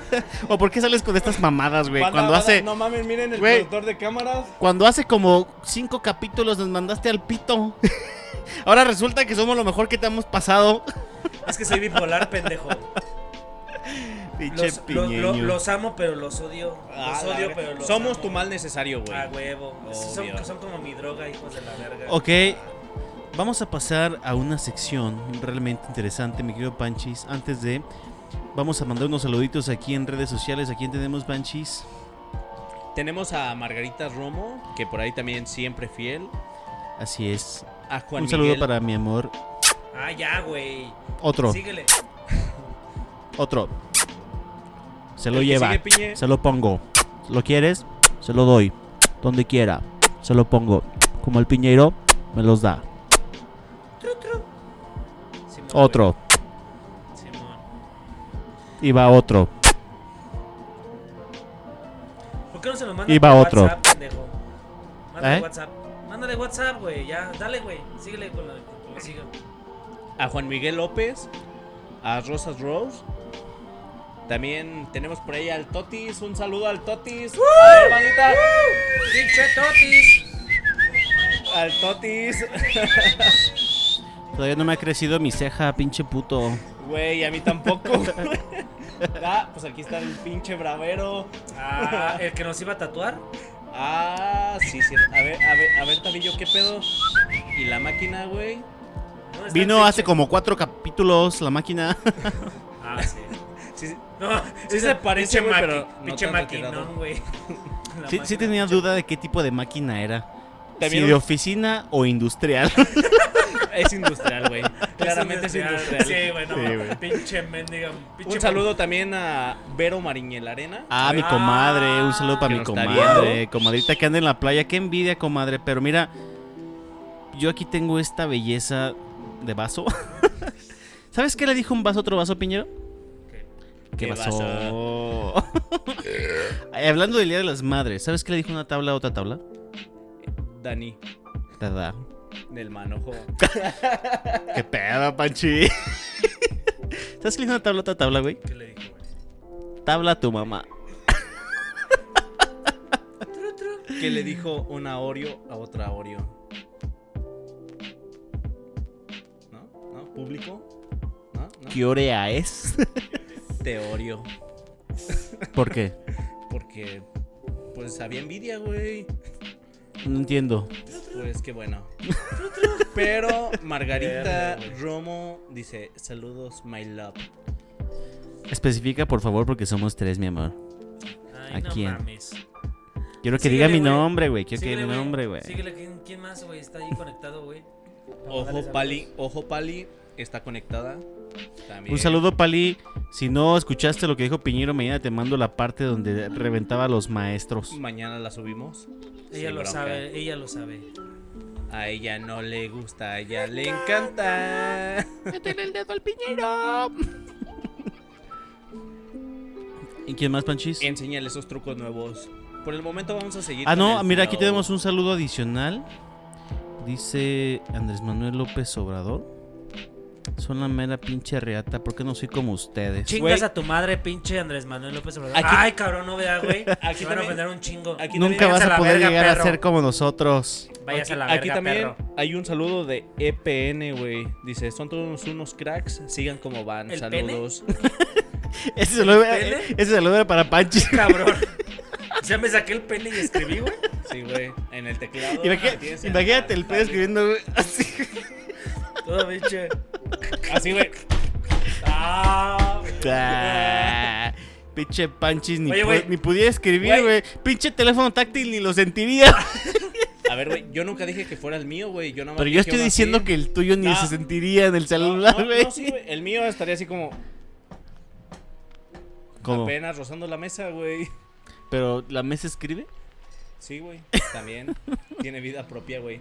*laughs* ¿O por qué sales con estas mamadas, güey? Banda, Cuando banda, hace No mames, miren el Güey. productor de cámaras. cuando hace como cinco capítulos nos mandaste al pito. *laughs* Ahora resulta que somos lo mejor que te hemos pasado. *laughs* Es que soy bipolar, pendejo. Pinche Los, lo- los amo, pero los odio. Ah, Los odio, pero los Somos amo. tu mal necesario, güey. A huevo. Son como mi droga, hijos de la verga. Ok, vamos a pasar a una sección realmente interesante, mi querido Panchis. Antes de, vamos a mandar unos saluditos aquí en redes sociales. ¿A quién tenemos, Panchis? Tenemos a Margarita Romo, que por ahí también siempre fiel. Así es. A Juan Un saludo Miguel. para mi amor. Ah, ya, güey. Otro, Síguele. otro. Se lo lleva. sigue. Se lo pongo. ¿Lo quieres? Se lo doy. Donde quiera. Se lo pongo. Como el piñeiro, me los da. Otro. Y va otro. ¿Por qué no se lo manda Y va por otro. WhatsApp, pendejo? Mándale ¿Eh? WhatsApp. Mándale WhatsApp, güey. Ya, dale, güey. Síguele con la. con la- sigue. A Juan Miguel López. A Rosas Rose. También tenemos por ahí al Totis. Un saludo al Totis. A ver, bandita. ¡Pinche Totis! Al Totis. *laughs* Todavía no me ha crecido mi ceja, pinche puto. Güey, a mí tampoco. ah, pues aquí está el pinche bravero. Ah, el que nos iba a tatuar. Ah, sí, sí. A ver, a ver, a ver, Tabillo, ¿qué pedo? ¿Y la máquina, güey? ¿Dónde está el Vino pinche- hace como cuatro capítulos la máquina. Ah, sí. Sí, sí. No, Sí se parece, pinche güey, maqui- pero no Pinche tan maquinón, güey. Sí, sí tenía pinche- duda de qué tipo de máquina era. También si de oficina o industrial. *laughs* Es industrial, güey. *laughs* Claramente es industrial. Sí, güey, no, Sí, güey. pinche mendiga. pinche Un saludo también a Vero Mariñelarena. Ah, mi Ah, comadre, un saludo para mi comadre. Comadrita que anda en la playa. Qué envidia, comadre. Pero mira, yo aquí tengo esta belleza de vaso. *laughs* ¿Sabes qué le dijo un vaso a otro vaso, Piñero? ¿Qué? ¿Qué ¿Qué vaso? Ay, *laughs* Hablando del Día de las Madres, ¿sabes qué le dijo una tabla a otra tabla? Dani, Tada. Del manojo. *laughs* ¿Qué pedo, Panchi? ¿Sabes qué le dijo una tabla a otra tabla, güey? ¿Qué le dijo, güey? Tabla a tu mamá. Que le dijo una Oreo a otra Oreo. ¿No? ¿No? ¿Público? ¿No? ¿No? ¿Qué orea es? Te Oreo. ¿Por qué? Porque, pues había envidia, güey. No entiendo. Pues qué bueno. Pero Margarita. Romo dice: Saludos, my love. Especifica, por favor, porque somos tres, mi amor. Ay, ¿A no quién? mames. Quiero que Síguele, diga mi güey. nombre, güey. Quiero que Síguele, diga mi nombre, güey. Síguele, ¿quién, quién más, güey? Está ahí conectado, güey. Ojo. Pali, ojo, Pali. está conectada. También. Un saludo, Pali. Si no escuchaste lo que dijo Piñero, mañana te mando la parte donde reventaba a los maestros. Mañana la subimos. Ella lo bronca. sabe, ella lo sabe. A ella no le gusta, a ella le encanta. ¡Métele el dedo al Piñero! *laughs* ¿Y quién más, Panchis? Enséñale esos trucos nuevos. Por el momento vamos a seguir. Ah, no, mira, aquí tenemos un saludo adicional. Dice Andrés Manuel López Obrador. Son la mera pinche reata, ¿por qué no soy como ustedes? Chingas Güey. a tu madre, pinche Andrés Manuel López Obrador. Aquí- Ay, cabrón, no vea, güey. *laughs* Aquí Aquí van a también- ofender un chingo. aquí Nunca también- vas a la poder verga, llegar a perro. ser como nosotros. Váyase a la verga, aquí también perro. hay un saludo de EPN, güey. Dice, son todos unos cracks, sigan como van. ¿El Saludos. *laughs* Ese saludo, ¿Pene? ese saludo era para Panchis. *laughs* Cabrón. Ya me saqué el pene y escribí, güey. Sí, güey. En el teclado. Imagínate, el pedo escribiendo güey, así. Todo pinche. *laughs* Así, güey. Ah, Ah, Pinche Panchis ni, Oye, pu- güey. ni pudiera escribir, Güey. güey. Pinche teléfono táctil ni lo sentiría. A ver, güey. Yo nunca dije que fuera el mío, güey. Yo nada más Pero dije yo estoy uno diciendo así. que el tuyo ni No. se sentiría en el No, celular, no, güey. no, sí, güey. El mío estaría así como ¿Cómo? apenas rozando la mesa, güey. Pero la mesa escribe. Sí, güey. También tiene vida propia, güey.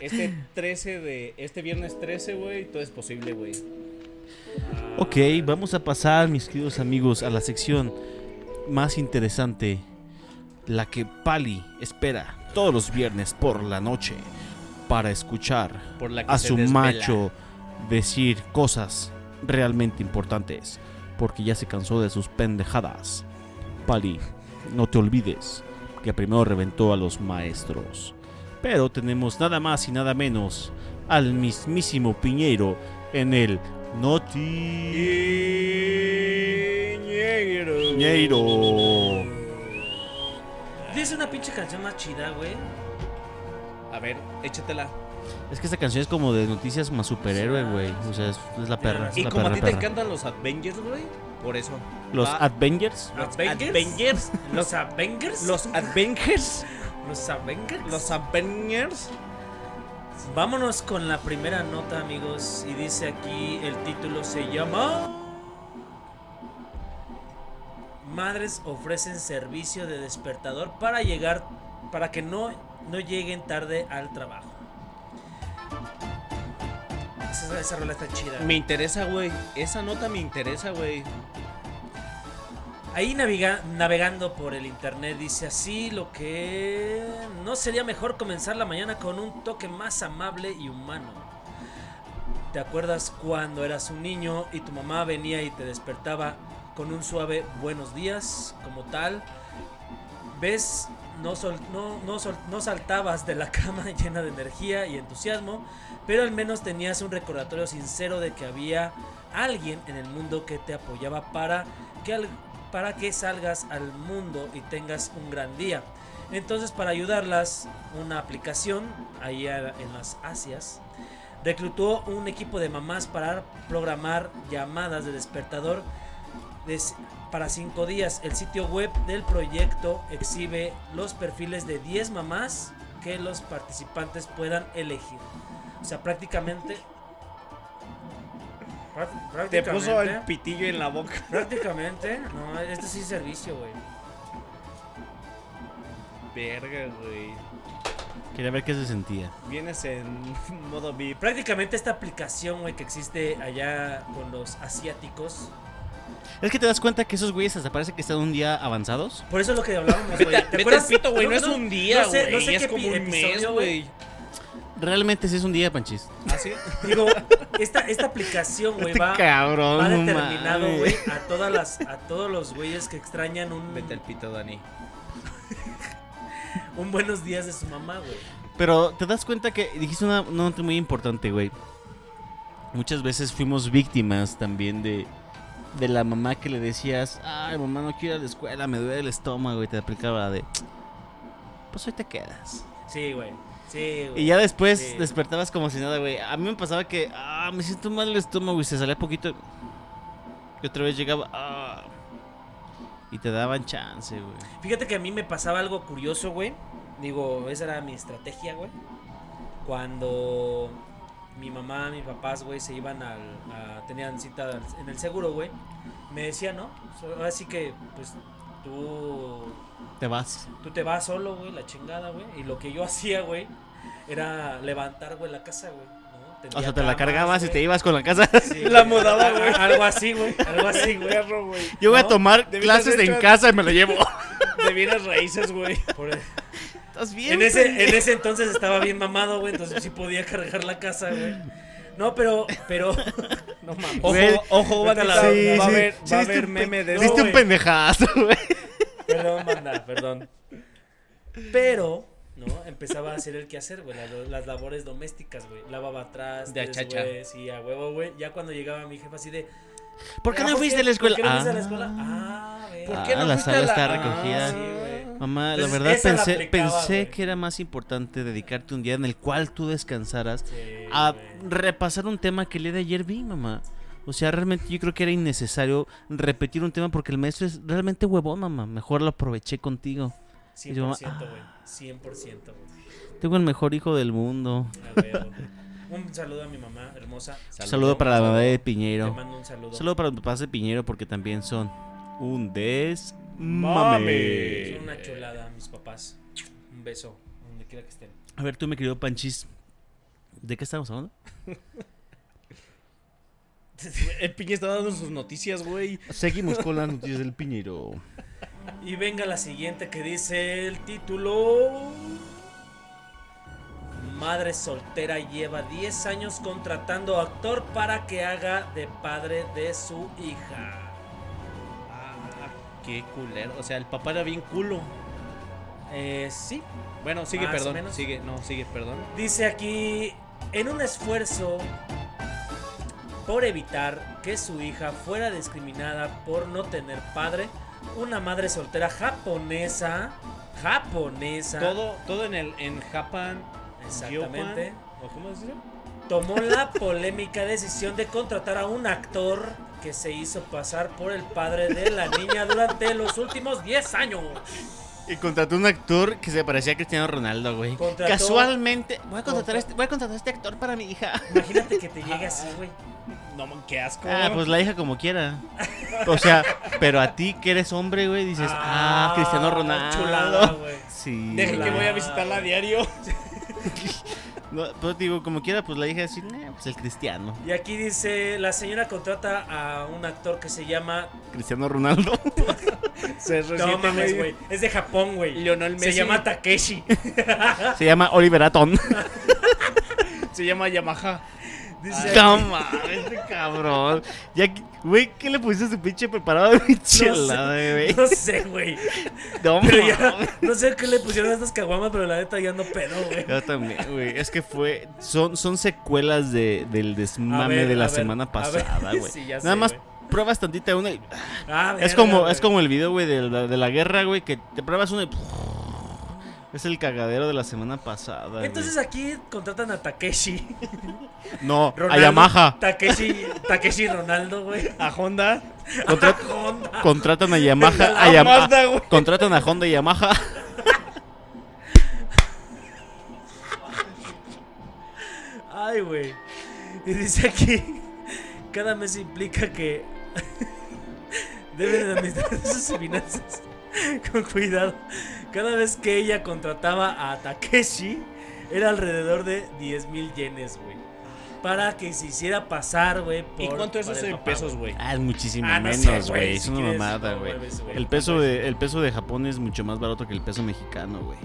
Este 13 de. Este viernes 13, güey. Todo es posible, güey. Ok, vamos a pasar, mis queridos amigos, a la sección más interesante. La que Pali espera todos los viernes por la noche para escuchar Por la que a su macho decir cosas realmente importantes. Porque ya se cansó de sus pendejadas. Pali, no te olvides que primero reventó a los maestros. Pero tenemos nada más y nada menos al mismísimo Piñeiro en el Noti Piñeiro. Dice una pinche canción más chida, güey. A ver, échatela. Es que esta canción es como de noticias más superhéroe, güey. O sea, es, es la perra. es Y la como a perra, ti te encantan los Avengers, güey. Por eso. Los Va- Avengers. los ¿Avengers? Avengers. Los Avengers. Los Avengers. Los Avengers. Los Avengers. Vámonos con la primera nota, amigos. Y dice aquí, el título se llama... Madres ofrecen servicio de despertador para llegar, para que no, no lleguen tarde al trabajo. Esa, esa rola está chida. Me interesa, güey. Esa nota me interesa, güey. Ahí navega- navegando por el internet dice así lo que no sería mejor comenzar la mañana con un toque más amable y humano. ¿Te acuerdas cuando eras un niño y tu mamá venía y te despertaba con un suave buenos días como tal? ¿Ves? No, no, no saltabas de la *laughs* cama llena de energía y entusiasmo, pero al menos tenías un recordatorio sincero de que había alguien en el mundo que te apoyaba para que, al- para que salgas al mundo y tengas un gran día. Entonces, para ayudarlas, una aplicación, ahí a- en las Asias, reclutó un equipo de mamás para programar llamadas de despertador para cinco días. El sitio web del proyecto exhibe los perfiles de 10 mamás que los participantes puedan elegir. O sea, prácticamente... Te puso el pitillo en la boca. Prácticamente, no, este sí es servicio, güey. Verga, güey. Quería ver qué se sentía. Vienes en *laughs* modo VIP. Prácticamente esta aplicación, güey, que existe allá con los asiáticos. Es que te das cuenta que esos güeyes hasta parece que están un día avanzados. Por eso es lo que hablábamos, güey. *laughs* ¿Te vete al acuerdas? pito, güey. No, es un día, no sé- güey. no sé es qué como un mes, güey. Realmente sí es un día, Panchis. ¿Ah, sí? Digo, *laughs* esta, esta aplicación, güey, Este va, cabrón, va determinado, güey, a todas las, a todos los güeyes que extrañan un, Vete al pito, Dani. *laughs* un buenos días de su mamá, güey. Pero te das cuenta que dijiste una nota muy importante, güey. Muchas veces fuimos víctimas también de, de la mamá que le decías, ay, mamá, no quiero ir a la escuela, me duele el estómago, y te aplicaba de, pues hoy te quedas. Sí, güey. Sí, güey. Y ya después Sí. despertabas como si nada, güey. A mí me pasaba que, ah, me siento mal el estómago y se salía poquito. Y otra vez llegaba, ah. Y te daban chance, güey. Fíjate que a mí me pasaba algo curioso, güey. Digo, esa era mi estrategia, güey. Cuando mi mamá, mis papás, güey, se iban al, a- tenían cita en el seguro, güey, me decía, ¿no? So- Ahora sí que, pues, tú, Te vas. tú te vas solo, güey, la chingada, güey. Y lo que yo hacía, güey, era levantar, güey, la casa, güey. ¿no? O sea, te la cargabas y güey. te ibas con la casa. Sí, La güey, mudaba, güey. Algo así, güey. Algo así, güey. Yo voy a tomar clases en hecho- casa y me la llevo. *laughs* De bienes raíces, güey. Por- ¿Estás bien? en, ese, en ese entonces estaba bien mamado, güey. Entonces sí podía cargar la casa, güey. No, pero, pero. *laughs* No *laughs* mames. Güey, Ojo, ojo, vete a la- Sí, va a haber, Sí, va a haber meme de eso. Diste un güey. pendejazo, güey. Perdón, banda, perdón. Pero, ¿no? Empezaba a hacer el quehacer, güey. Las, las labores domésticas, güey. Lavaba atrás, De achacha. güey. Sí, a huevo, güey. Ya cuando llegaba mi jefa así de. ¿Por qué "Ah, no fuiste a la escuela? ¿Por qué no fuiste a la Ah. escuela? Ah, güey. ¿Por qué no la fuiste sala a la- está Ah, recogida. Sí. Mamá, la verdad esa la pensé, aplicaba, pensé que era más importante dedicarte un día en el cual tú descansaras Sí, a güey. repasar un tema que el día de ayer vi, mamá. O sea, realmente yo creo que era innecesario repetir un tema porque el maestro es realmente huevón, mamá. Mejor lo aproveché contigo. 100%, güey. 100%, güey. Tengo el mejor hijo del mundo. A. Un saludo a mi mamá hermosa. Un saludo para la mamá de Le Piñeiro. mando un saludo. Saludo para los papás de Piñero porque también son un des Mame. Son una chulada, mis papás. Un beso, donde quiera que estén. A ver, tú me querido Panchis. ¿De qué estamos hablando? *laughs* *laughs* El piña está dando sus noticias, güey. Seguimos con las *laughs* noticias del Piñero. Y venga la siguiente que dice el título. Madre soltera lleva 10 años contratando actor para que haga de padre de su hija. Ah, qué culero. O sea, el papá era bien culo. Eh, sí, Bueno, sigue, Más o perdón. menos. Sigue, no, sigue, perdón. Dice aquí, en un esfuerzo por evitar que su hija fuera discriminada por no tener padre, una madre soltera japonesa, japonesa, Todo, todo en el en Japan. exactamente, Gyopan, ¿O cómo se dice? tomó la *laughs* polémica decisión de contratar a un actor que se hizo pasar por el padre de la niña durante los últimos 10 años. Y contrató un actor que se parecía a Cristiano Ronaldo, güey. Contrató- Casualmente, voy a contratar Contra- a este, voy a contratar a este actor para mi hija. Imagínate que te *laughs* llegue así, güey. No, man, qué asco. Ah, pues la hija como quiera. O sea, pero a ti que eres hombre, güey, dices, ah, Cristiano Ronaldo. Chulada, güey. Sí. Deje que voy a visitarla a diario. *laughs* No, pues digo, como quiera, pues la hija decir, "Nah, pues el Cristiano. Y aquí dice, la señora contrata a un actor que se llama... Cristiano Ronaldo. *laughs* Se No mames, güey. Es de Japón, güey. Lionel Se Messi. llama Takeshi. Se llama Oliver Atom. *laughs* Se llama Yamaha. Dice mames, este cabrón. Ya, güey, ¿qué le pusiste a su pinche preparado de michelada, güey? No sé, güey. *laughs* No Pero ya, no sé qué le pusieron a estas caguamas, pero la neta ya no pedo, güey. Yo también, güey. Es que fue. Son, son secuelas de, del desmame ver, de la semana ver. pasada, *laughs* güey. Sí, Nada sé, más pruebas tantita una y. Ah, Es verga, como, es como el video, güey, de de la guerra, güey, que te pruebas una y. Es el cagadero de la semana pasada. güey. Entonces aquí contratan a Takeshi. *laughs* no, a Yamaha. Takeshi, Takeshi Ronaldo, güey. A Honda. *laughs* Contra- Honda. contratan a Yamaha. *laughs* A Yamaha. Mazda, güey. Contratan a Honda y Yamaha. Ay, güey. Y dice aquí, cada mes implica que deben administrar sus finanzas *laughs* con cuidado. Cada vez que ella contrataba a Takeshi, era alrededor de 10 mil yenes, güey. Para que se hiciera pasar, güey. ¿Y cuánto eso es el en pesos, güey? Ah, es muchísimo Ah, no menos, güey. Es si una mamada, güey. El peso de, el peso de Japón es mucho más barato que el peso mexicano, güey.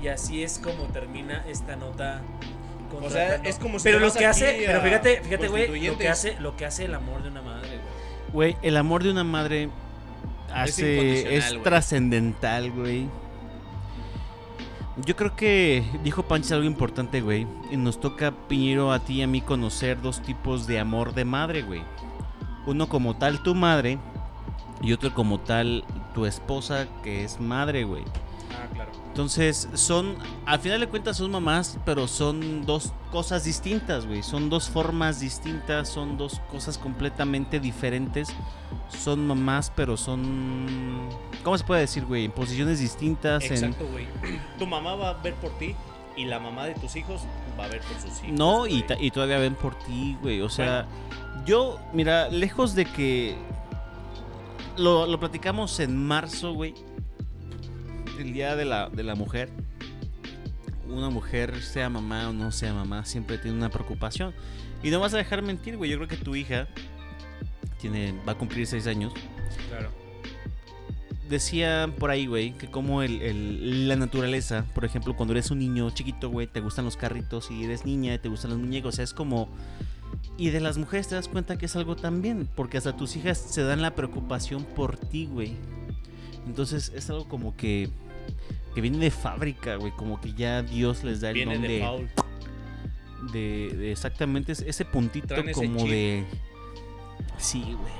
Y así es como termina esta nota. O sea, es como si Pero lo que hace, pero fíjate, fíjate, güey, lo que hace, lo que hace el amor de una madre, güey. Güey, el amor de una madre hace es trascendental, güey. Yo creo que dijo Panchis algo importante, güey. Y nos toca, Piñero, a ti y a mí conocer dos tipos de amor de madre, güey. Uno como tal tu madre y otro como tal tu esposa que es madre, güey. Entonces, son, al final de cuentas son mamás, pero son dos cosas distintas, güey. Son dos formas distintas, son dos cosas completamente diferentes. Son mamás, pero son... ¿Cómo se puede decir, güey? En posiciones distintas. En... Exacto, güey. *clears throat* Tu mamá va a ver por ti y la mamá de tus hijos va a ver por sus hijos. No, y, y todavía ven por ti, güey. O sea, yo, mira, lejos de que. Lo, lo platicamos en marzo, güey. El día de la, de la mujer. Una mujer, sea mamá o no sea mamá, siempre tiene una preocupación. Y no vas a dejar mentir, güey. Yo creo que tu hija tiene, va a cumplir seis años. Claro. Decía por ahí, güey, que como el, el- la naturaleza, por ejemplo, cuando eres un niño chiquito, güey, te gustan los carritos y eres niña y te gustan los muñecos, o sea, es como... Y de las mujeres te das cuenta que es algo también, porque hasta tus hijas se dan la preocupación por ti, güey. Entonces es algo como que... Que viene de fábrica, güey, como que ya Dios les da el Viene don de exactamente ese- puntito Traen como de... Sí, güey.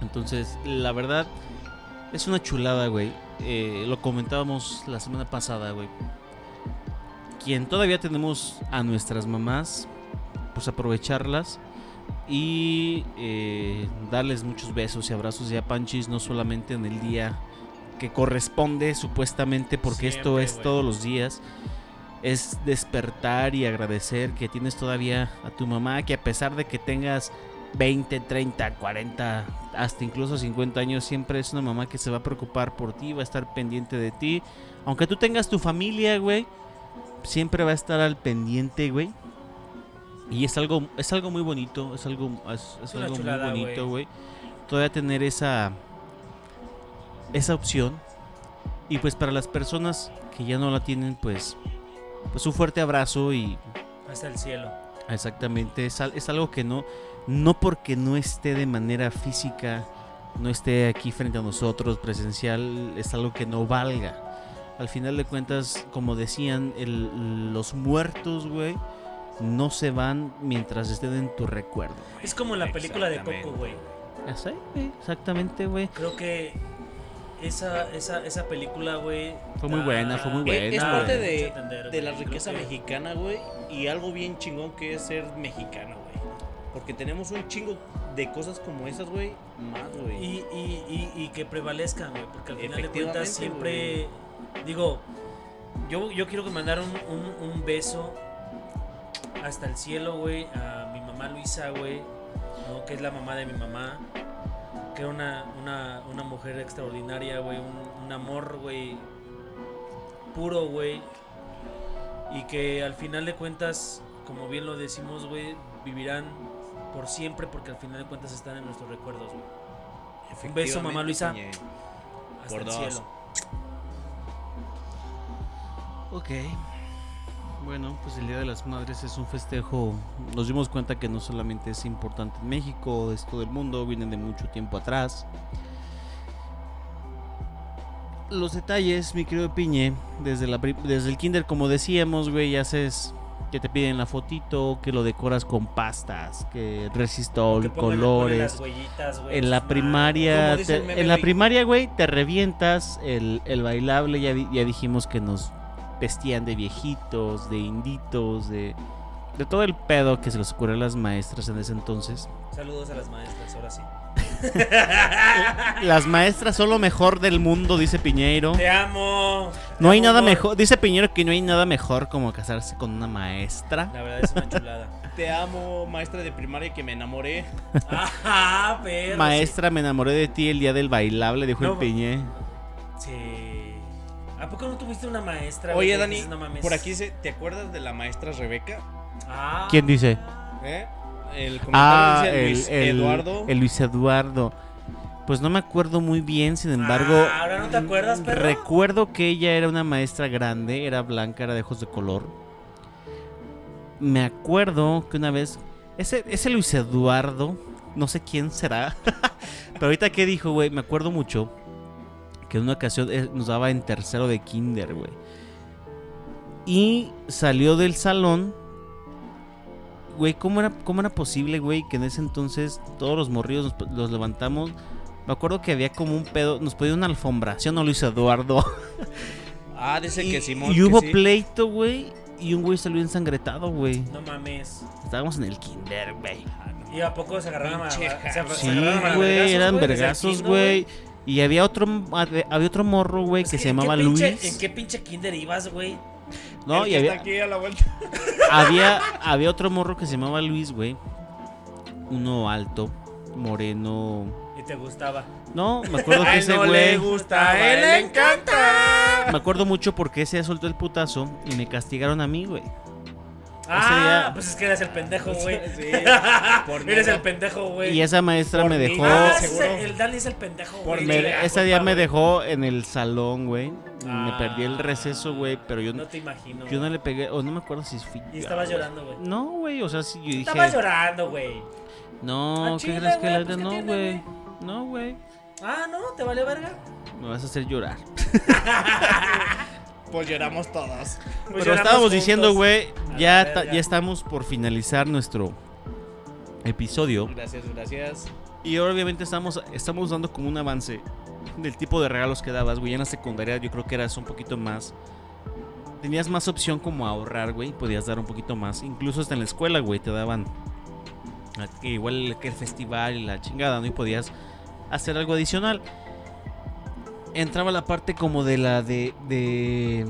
Entonces, la verdad, es una chulada, güey. Eh, lo comentábamos la semana pasada, güey. Quien todavía tenemos a nuestras mamás, pues aprovecharlas y eh, darles muchos besos y abrazos y a panchis, no solamente en el día que corresponde, supuestamente, porque esto es todos los días. Es despertar y agradecer que tienes todavía a tu mamá, que a pesar de que tengas 20, 30, 40, hasta incluso 50 años, siempre es una mamá que se va a preocupar por ti, va a estar pendiente de ti. Aunque tú tengas tu familia, güey, siempre va a estar al pendiente, güey. Y es algo, es algo muy bonito, es algo, es, algo chulada, muy bonito, güey. Todavía tener esa, esa opción. Y pues para las personas que ya no la tienen, pues, pues un fuerte abrazo y Hasta el cielo. Exactamente, es, es algo que no, no porque no esté de manera física, no esté aquí frente a nosotros presencial, es algo que no valga. Al final de cuentas, como decían, el- los muertos, güey, no se van mientras estén en tu recuerdo. Es como la película de. Coco, güey, exactamente, güey. Creo que esa, esa, esa película, güey. Fue muy buena, fue muy Eh, Es buena, parte de, entender, de la riqueza que- mexicana, güey. Y algo bien chingón que es ser mexicano, güey. Porque tenemos un chingo de cosas como esas, güey. Más, güey. Y, y, y, y que prevalezcan, güey, porque al final de cuentas Efectivamente, siempre, digo, yo, yo quiero que mandar un, un, un beso hasta el cielo, güey, a mi mamá Luisa, güey, ¿no? que es la mamá de mi mamá, que era una, una, una mujer extraordinaria, güey, un, un amor, güey, puro, güey, y que al final de cuentas, como bien lo decimos, güey, vivirán por siempre porque al final de cuentas están en nuestros recuerdos, güey. Un beso, mamá Luisa. Hasta Por el dos. cielo. Ok. Bueno, pues el Día de las Madres es un festejo. Nos dimos cuenta que no solamente es importante en México, es todo el mundo, vienen de mucho tiempo atrás. Los detalles, mi querido Piñe, desde, la, desde el kinder, como decíamos, güey, haces que te piden la fotito, que lo decoras con pastas, que resistol, Que colores. las huellitas, güey, En la primaria, te- en la primaria, güey, te revientas el, el bailable. Ya, ya dijimos que nos vestían de viejitos, de inditos, de, de todo el pedo que se les ocurrió a las maestras en ese entonces. Saludos a las maestras, ahora sí. *laughs* Las maestras son lo mejor del mundo, dice Piñeiro. Te amo. No hay amo, nada mejor, dice Piñeiro que no hay nada mejor como casarse con una maestra. La verdad es una chulada. *laughs* Te amo, maestra de primaria que me enamoré. *laughs* Ajá, pero. Maestra, me enamoré de ti el día del bailable, dijo No, el Piñe. Sí. ¿A poco no tuviste una maestra? Oye, Dani, dices, "No mames"? por aquí se, ¿te acuerdas de la maestra Rebeca? Ah. ¿Quién dice? ¿Eh? El Ah, comentario dice el, Luis el- Eduardo. el Luis Eduardo. Pues no me acuerdo muy bien, sin embargo. Ah, ¿ahora no te acuerdas, perro? Recuerdo que ella era una maestra grande, era blanca, era de ojos de color. Me acuerdo que una vez. Ese, ese Luis Eduardo, no sé quién será. *laughs* pero ahorita que dijo, güey, me acuerdo mucho que en una ocasión eh, nos daba en tercero de kinder, güey. Y salió del salón. Güey, ¿cómo era, ¿cómo era posible, güey, que en ese entonces todos los morrillos nos- los levantamos? Me acuerdo que había como un pedo, nos pedía una alfombración a Luis Eduardo. *laughs* Ah, dice que Simón. y que hubo sí. pleito, güey, y un güey salió ensangretado, güey. No mames. Estábamos en el kinder, güey. ¿Y a poco se agarraron a se. Sí, agarraron a güey, eran vergazos, güey. Y había otro, había otro morro, güey, Es que se ¿en qué llamaba pinche- Luis. ¿En qué pinche kinder ibas, güey? No, El y que había, está aquí a la vuelta. *laughs* había, había otro morro que se llamaba Luis, güey. Uno alto, moreno. Y te gustaba. No, me acuerdo que A él ese no le güey. gusta, A él le encanta. Me acuerdo mucho porque ese soltó el putazo y me castigaron a mí, güey. Ah, día- pues es que eres el pendejo, *laughs* güey. Sí, *laughs* por eres el pendejo, güey. Y esa maestra Por me dejó. Ah, ese- el Dani es el pendejo, Por güey. ese día me dejó en el salón, güey. Me Ah, perdí el receso, güey. Pero yo, No te imagino. yo no le pegué. O no me acuerdo si fui. Y estabas llorando, güey. No, güey. O sea, sí, yo dije. Estabas llorando, güey. No, Al ¿qué chile, crees que la pues, neta ¿qué no, güey? No, güey. Ah, no, te valió verga. Me vas a hacer llorar. *laughs* Pues lloramos todos. Pues Pero lloramos estábamos diciendo, güey, ya, ya estamos por finalizar nuestro episodio. Gracias, gracias. Y ahora obviamente estamos, estamos dando como un avance del tipo de regalos que dabas, güey. En la secundaria yo creo que eras un poquito más... Tenías más opción como a ahorrar, güey. Podías dar un poquito más. Incluso hasta en la escuela, güey, te daban... que Igual que el festival y la chingada, ¿no? Y podías hacer algo adicional. Entraba la parte como de la de... De,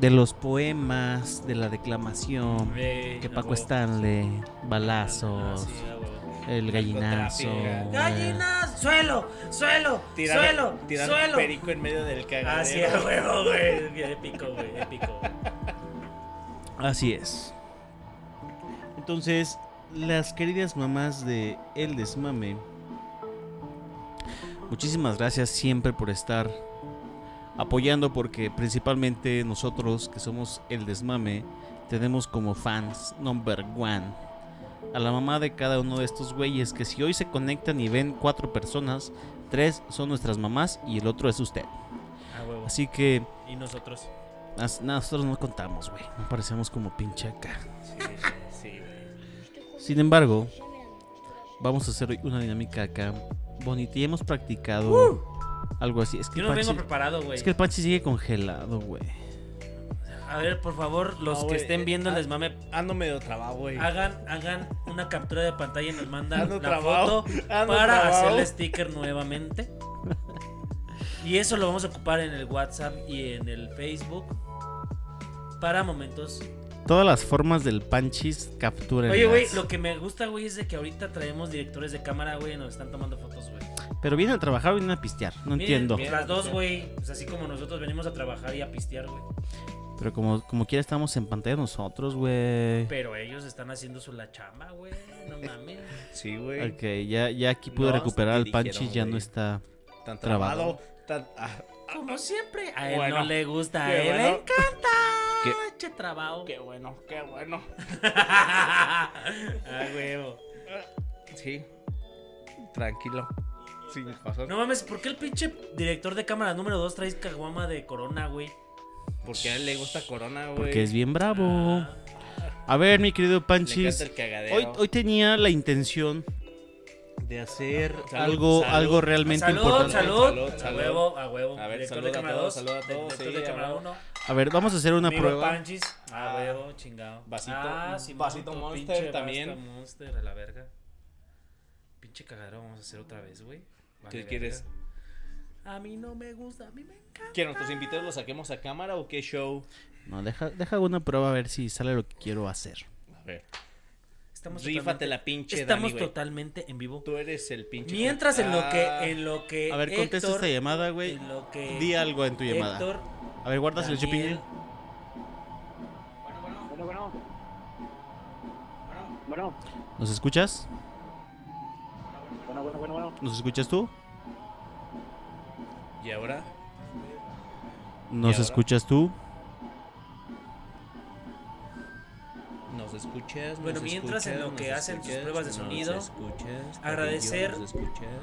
de los poemas, de la declamación. Que Paco. Stanley, Ah, balazos, sí, a huevo. el gallinazo. Narcotráfico. Gallinas, suelo, suelo, Tirar, suelo, tirar suelo. perico en medio del cagadero. Ah, sí, a huevo, güey. Épico, güey, épico. Así es. Entonces, las queridas mamás de El Desmame, muchísimas gracias siempre por estar apoyando porque principalmente nosotros que somos El Desmame tenemos como fans number one a la mamá de cada uno de estos güeyes que si hoy se conectan y ven cuatro personas, tres son nuestras mamás y el otro es usted. A huevo. Así que Y nosotros. nosotros no contamos, güey. No parecemos como pinche acá. Sí, sí, güey. Sin embargo, vamos a hacer hoy una dinámica acá bonita y hemos practicado algo así. Es que, Yo el no vengo preparado, güey. es que el Panchi sigue congelado, güey. A ver, por favor, los No, que estén eh, viendo ah, les mame, Ando medio trabado, güey. hagan, hagan una captura de pantalla y nos mandan Ando la trabado, foto *laughs* para trabado. hacer el sticker nuevamente. Y eso lo vamos a ocupar en el WhatsApp y en el Facebook para momentos. Todas las formas del Panchis capturan. Oye, güey, lo que me gusta, güey, es de que ahorita traemos directores de cámara, güey, y nos están tomando fotos, güey. Pero vienen a trabajar o vienen a pistear. No Miren, entiendo. bien. Las dos, güey. Pues así como nosotros venimos a trabajar y a pistear, güey. Pero como, como quiera estamos en pantalla nosotros, güey. Pero ellos están haciendo su la chamba, güey. No mames. *laughs* Sí, güey. Ok, ya, ya aquí pude recuperar al dirigieron, Panchis, ya no está. Tan Trabado. trabado. Tan... ah, Como siempre, a él Bueno, no le gusta, a él le encanta. Qué- Che trabajo. qué bueno, qué bueno. *laughs* ah, huevo. Sí. Tranquilo. Sin cosas. No mames, ¿por qué el pinche director de cámara número 2 traes caguama de corona, güey? Porque a él le gusta Corona, güey. Porque es bien bravo. Ah, A ver, mi querido Panchis. el hoy tenía la intención de hacer Salud, algo, salud. algo realmente salud, importante. salud, Salud, A salud. huevo, a huevo. A ver, director salud de a cámara todos, 2, salud a todos, director sí, de cámara huevo. 1. A ver, vamos a hacer una prueba. Panchis. A Ah, huevo, chingado. vasito- Ah, sí, vasito Monster pinche también. vasito Monster, a la verga. Pinche cagadero vamos a hacer otra vez, güey. Vale, ¿Qué verga. quieres? A mí no me gusta, a mí me encanta. ¿Que nuestros invitados los saquemos a cámara o qué show? No, deja, deja una prueba a ver si sale lo que quiero hacer. A ver. Estamos Rífate la pinche Estamos Dani, totalmente en vivo. Tú eres el pinche. Mientras en lo Ah, que en lo que A ver, contesta esta llamada, güey. en lo que Di algo en tu llamada. Héctor, A ver, guarda el Daniel, chupín. Bueno, bueno. Bueno, ¿Nos escuchas? bueno, bueno, bueno, bueno. ¿Nos escuchas tú? ¿Y ahora? ¿Nos ahora? escuchas tú? Escuchas? Bueno, ¿Nos mientras en lo que ¿Nos hacen sus escuchas? pruebas de ¿Nos sonido, escuchas? agradecer-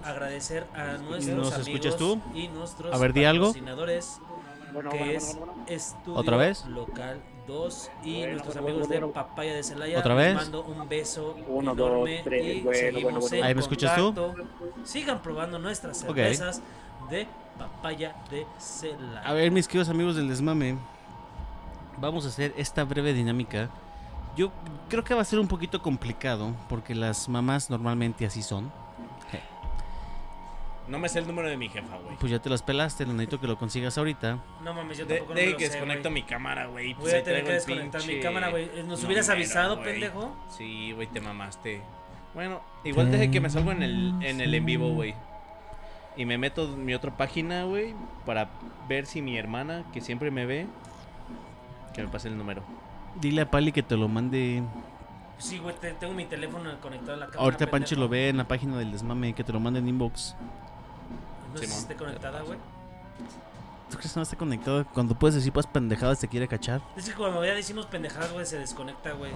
agradecer a ¿Nos nuestros ¿Nos amigos escuchas tú? y nuestros A ver, di algo. patrocinadores Bueno, que bueno, es bueno, bueno. Estudio ¿Otra vez? Local 2 y Bueno, nuestros bueno, amigos bueno, de. Papaya de Celaya. ¿Otra Les vez? mando un beso Uno, dos, enorme tres, y bueno, seguimos bueno, bueno. en Ahí me escuchas tú. Sigan probando nuestras cervezas de Papaya de Celaya. A ver, mis queridos amigos del desmame, vamos a hacer esta breve dinámica. Yo creo que va a ser un poquito complicado porque las mamás normalmente así son. No me sé el número de mi jefa, güey. Pues ya te las pelaste, necesito que lo consigas ahorita. No mames, yo De, tampoco no de me lo que sé, desconecto güey. mi cámara, güey. Voy pues a ahí tener que desconectar mi cámara, güey. ¿Nos hubieras avisado, pendejo? Sí, güey, te mamaste. Bueno, igual deje que me salgo en el, en el en vivo, güey. Y me meto en mi otra página, güey, para ver si mi hermana, que siempre me ve, que me pase el número. Dile a Pali que te lo mande. Sí, güey, te- tengo mi teléfono conectado a la cámara. Ahorita Pancho lo ve en la página del desmame, que te lo mande en inbox. No sé si esté conectada, güey. ¿Tú crees que no está conectado? Cuando puedes decir pues pendejadas te quiere cachar. Es que cuando ya decimos pendejadas, güey, se desconecta, güey.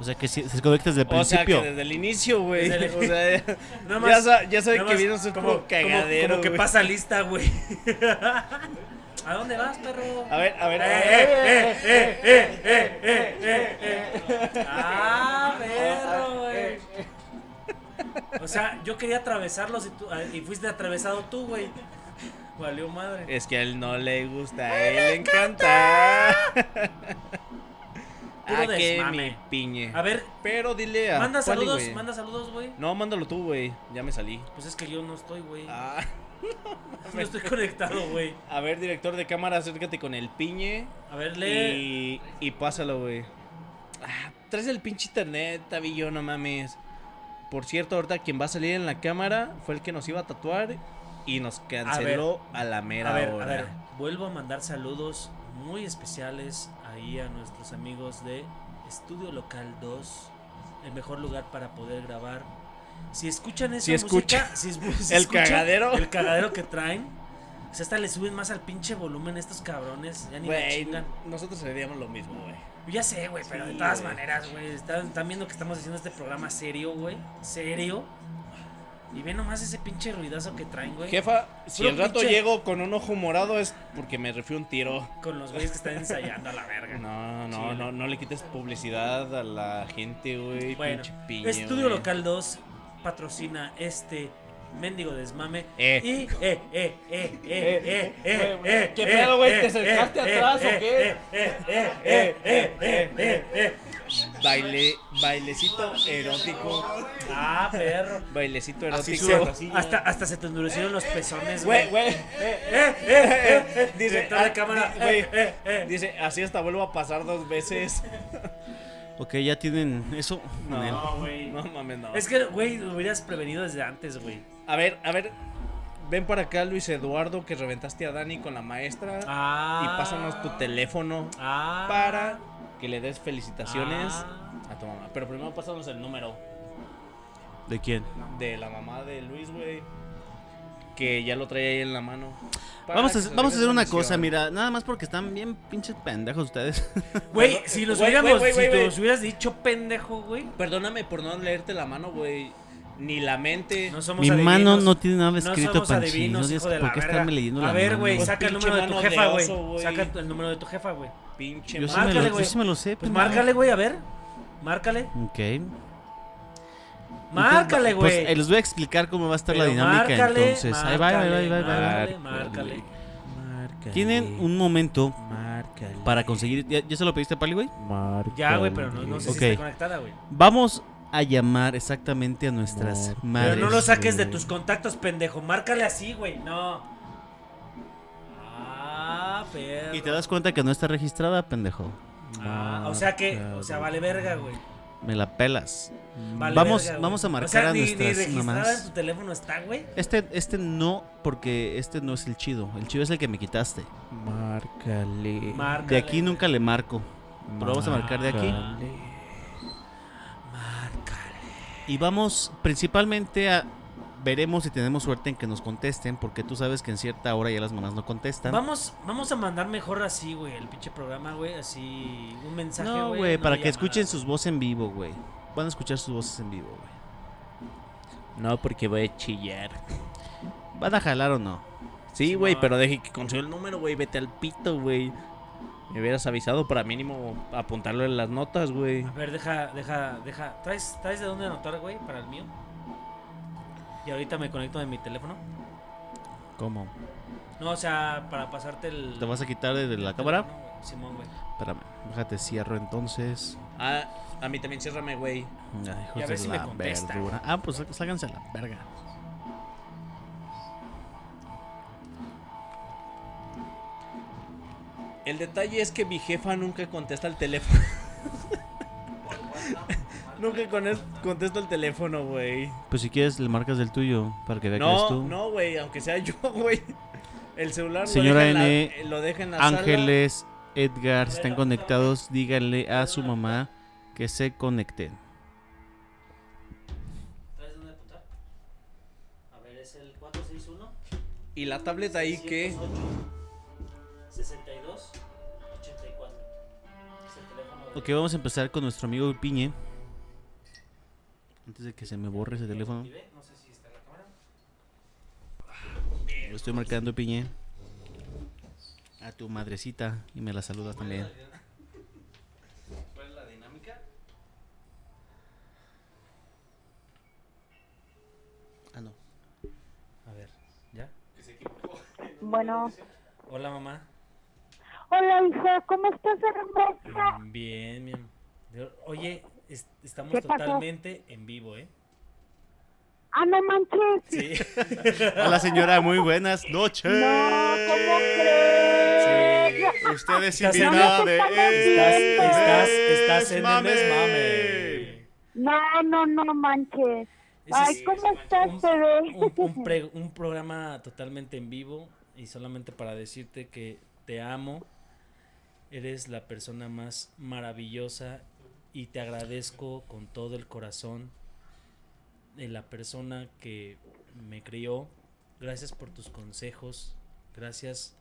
O sea que si se desconecta desde el O sea, que principio. desde el inicio, güey. El- *laughs* O sea, Nada ya, más- ya sabe nada que viene un cagadero, como, como que pasa lista, güey. *laughs* ¿A dónde vas, perro? A ver, a ver. Eh, a ver. eh, eh, eh, eh, eh, eh, eh, eh. Ah, perro, güey. O sea, yo quería atravesarlos y, tú, ah, y fuiste atravesado tú, güey. Valió madre. Es que a él no le gusta, a él le encanta. Ah, que mi piñe. A ver, Pero dile a manda saludos, manda saludos, güey. No, mándalo tú, güey. Ya me salí. Pues es que yo no estoy, güey. Ah. *laughs* No estoy conectado, güey. A ver, director de cámara, acércate con el piñe A ver, lee. y, y pásalo, güey. Ah, traes el pinche internet, Tabillo, no mames. Por cierto, ahorita quien va a salir en la cámara fue el que nos iba a tatuar y nos canceló a, la mera A ver, hora. a ver, vuelvo a mandar saludos muy especiales ahí a nuestros amigos de Estudio Local 2, el mejor lugar para poder grabar. Si escuchan esa Si música, escucha si, *laughs* si el escuchan cagadero. el cagadero que traen, o sea, hasta le suben más al pinche volumen estos cabrones, ya ni Güey, chingan. nosotros haríamos lo mismo, güey. Ya sé, güey, pero de Sí, todas güey. maneras, güey, están, están viendo que estamos haciendo este programa serio, güey, serio. Y ve nomás ese pinche ruidazo que traen, güey. Jefa, si el rato pinche- llego con un ojo morado es porque me refiero un tiro. Con los güeyes que están ensayando a la verga. No, no, Chile. no, no le quites publicidad a la gente, güey. Bueno, pinche Estudio. Local 2 patrocina este mendigo desmame. Eh. Y, eh, eh, eh, eh, eh, eh, eh, ¿qué eh, pedo, güey? eh, ¿Te acercaste eh, atrás o eh, qué? eh, eh, eh, eh, eh, eh, eh, eh. Baile, bailecito erótico. Ah, perro. Bailecito Así erótico. Hasta, hasta se te endurecieron los pezones, Güey, güey. güey. Eh, eh, eh, eh. Dice, ah, cámara. eh, eh, eh. Dice, así hasta vuelvo a pasar dos veces. Ok, ya tienen eso. No, güey. No mames, no. Es que, güey, lo hubieras prevenido desde antes, güey. A ver, a ver. Ven para acá, Luis Eduardo, que reventaste a Dani con la maestra. Ah. Y pásanos tu teléfono Ah. para que le des felicitaciones Ah. a tu mamá. Pero primero pásanos el número ¿De quién? de la mamá de Luis, güey. Que ya lo trae ahí en la mano. Vamos a, vamos a hacer una cosa, mira, nada más porque están bien pinches pendejos ustedes. *laughs* Güey, si nos güey, hubiéramos, güey, güey, si güey. hubieras dicho pendejo, güey. Perdóname por no leerte la mano, güey. Ni la mente. No somos Mi adivinos. mano no tiene nada escrito, somos Panchi. adivinos, No hijo de por qué verga. estarme leyendo la A ver, mano. güey, Pues saca el pinche número de tu mano de jefa, güey. oso, güey. Saca el número de tu jefa, güey. Pinche Yo sí, me Márcale, lo, güey. yo sí me lo sé. Pues pendejo. márcale, güey, a ver. Márcale. Ok. Márcale, Pues güey. eh, les voy a explicar cómo va a estar la dinámica márcale, entonces. Ahí va, ahí va, ahí va, ahí va. Márcale, márcale. Tienen un momento para conseguir. ¿Ya, ya se lo pediste a Pali, güey? Ya, güey, pero no, no sé si está conectada, güey. Vamos a llamar exactamente a nuestras madres. Pero no lo saques de tus contactos, pendejo. Márcale así, güey. No. Ah, perro. Y te das cuenta que no está registrada, pendejo. Ah, o sea que, o sea, vale verga, güey. Me la pelas. Vale Vamos- verga, vamos a O marcar sea, a ni- nuestras mamás. en tu teléfono está, güey. Este, este no, porque este no es el chido. El chido es el que me quitaste. Márcale. Márcale. De aquí nunca le marco. Pero vamos a marcar de aquí. Y vamos principalmente a. Veremos si tenemos suerte en que nos contesten, porque tú sabes que en cierta hora ya las mamás no contestan. Vamos, vamos a mandar mejor así, güey, el pinche programa, güey, así un mensaje, no, güey. no para que escuchen sus voces en vivo, güey. Van a escuchar sus voces en vivo, güey. No, porque voy a chillar. ¿Van a jalar o no? Sí, güey, pero deje que consiga el número, güey. Vete al pito, güey. Me hubieras avisado para mínimo apuntarlo en las notas, güey. A ver, deja, deja, deja. ¿Traes, ¿Traes de dónde anotar, güey, para el mío? y ahorita me conecto de mi teléfono. ¿Cómo? No, o sea, para pasarte el. ¿Te vas a quitar de la cámara? Simón, güey. Espérame, déjate cierro entonces. Ah, a mí también ciérrame, güey. Y a ver si me contesta. Ah, pues ságanse a la verga. El detalle es que mi jefa nunca contesta el teléfono. *laughs* nunca con es- contesta el teléfono, güey. Pues si quieres, le marcas del tuyo para que vea que eres No, tú. no, güey, aunque sea yo, *laughs* güey. El celular Señora lo deja, en la, N, eh, lo deja en la sala. Ángeles, Edgar, si están conectados, díganle a su mamá que se conecten. ¿Traes dónde apuntar? A ver, es el 461 Y la tablet ahí que... 62 84. Es el teléfono de- Ok, vamos a empezar con nuestro amigo Piñe. Antes de que se me borre ese teléfono. No sé si está en la cámara. Lo estoy marcando, Piñe. A tu madrecita y me la saludas también. ¿Cuál es la dinámica? Ah, no. A ver, ¿ya? Bueno, Hola, mamá. hola hija, ¿cómo estás hermosa? Bien, bien. Oye, es- estamos totalmente en vivo, ¿eh? Ah, no manches. Sí. *laughs* Hola, señora, muy buenas noches. No, ¿cómo crees? Usted es Estás invitada de Estás, El estás, estás en el Desmame. desmame. No, no, no manches. Ese Ay, es ¿cómo estás, un- bebé? un, un pre- un programa totalmente en vivo y solamente para decirte que te amo. Eres la persona más maravillosa y te agradezco con todo el corazón de la persona que me crió. Gracias por tus consejos. Gracias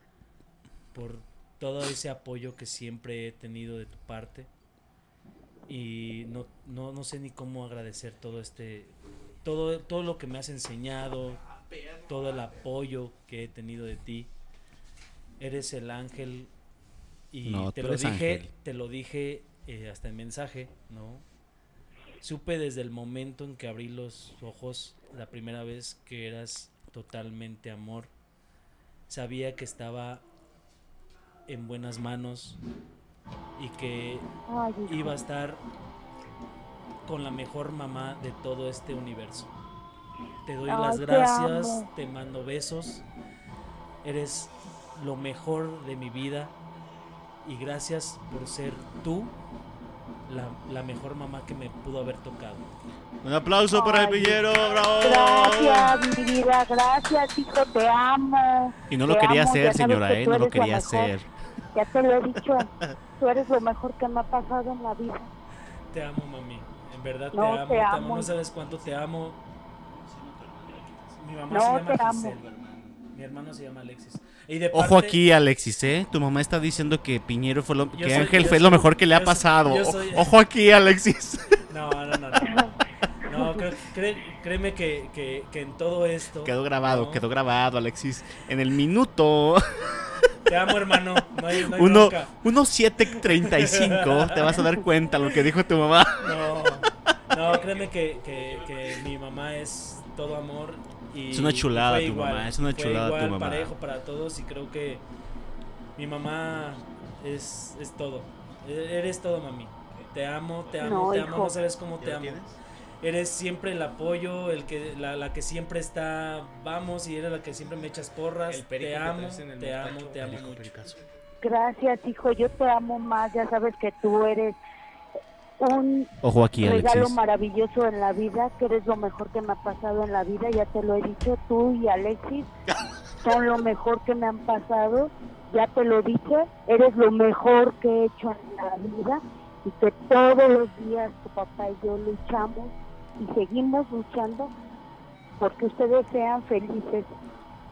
por todo ese apoyo que siempre he tenido de tu parte. Y no, no, no sé ni cómo agradecer todo este todo, todo lo que me has enseñado, todo el apoyo que he tenido de ti. Eres el ángel y No, te lo dije, ángel. te lo dije eh, hasta en mensaje, ¿no? Supe desde el momento en que abrí los ojos la primera vez que eras totalmente amor. Sabía que estaba en buenas manos y que iba a estar con la mejor mamá de todo este universo. Te doy Ay, las gracias, te mando besos. Eres lo mejor de mi vida y gracias por ser tú la, la mejor mamá que me pudo haber tocado. Un aplauso para el Ay, Piñero, bravo. Gracias, mi vida, gracias, hijo, te amo. Y no lo quería amo, hacer, señora, que ¿eh? No lo quería hacer. Ya te lo he *laughs* dicho, tú eres lo mejor que me ha pasado en la vida. Te amo, mami. En verdad No, te amo, te te amo. amo. No sabes cuánto te amo. Mi mamá No, se llama te amo. Giselle. Mi hermano se llama Alexis. Y de Ojo parte- aquí, Alexis, ¿eh? Tu mamá está diciendo que Piñero fue lo... Que soy- Ángel fue soy- lo mejor que le ha pasado. soy- Ojo aquí, Alexis. *laughs* No, no, no, no. No, créeme que, que, que en todo esto. Quedó grabado, ¿no? quedó grabado, Alexis. En el minuto Te amo, hermano. No hay, no hay uno. 1.735 te vas a dar cuenta lo que dijo tu mamá. No, no, créeme que, que, que mi mamá es todo amor. Y Es una chulada tu igual, mamá, es una chulada tu mamá. parejo para todos y creo que mi mamá es, es todo. Eres todo, mami. Te amo, te amo, No, te amo. No sabes cómo te amo. Eres siempre el apoyo, el que la, la que siempre está, vamos, y eres la que siempre me echas porras. Te amo, te amo, te amo mucho. pericazo. Gracias, hijo, yo te amo más. Ya sabes que tú eres un Ojo aquí, regalo Alexis. maravilloso en la vida, que eres lo mejor que me ha pasado en la vida, ya te lo he dicho, tú y Alexis *laughs* son lo mejor que me han pasado, ya te lo dije, eres lo mejor que he hecho en la vida y que todos los días tu papá y yo luchamos y seguimos luchando porque ustedes sean felices.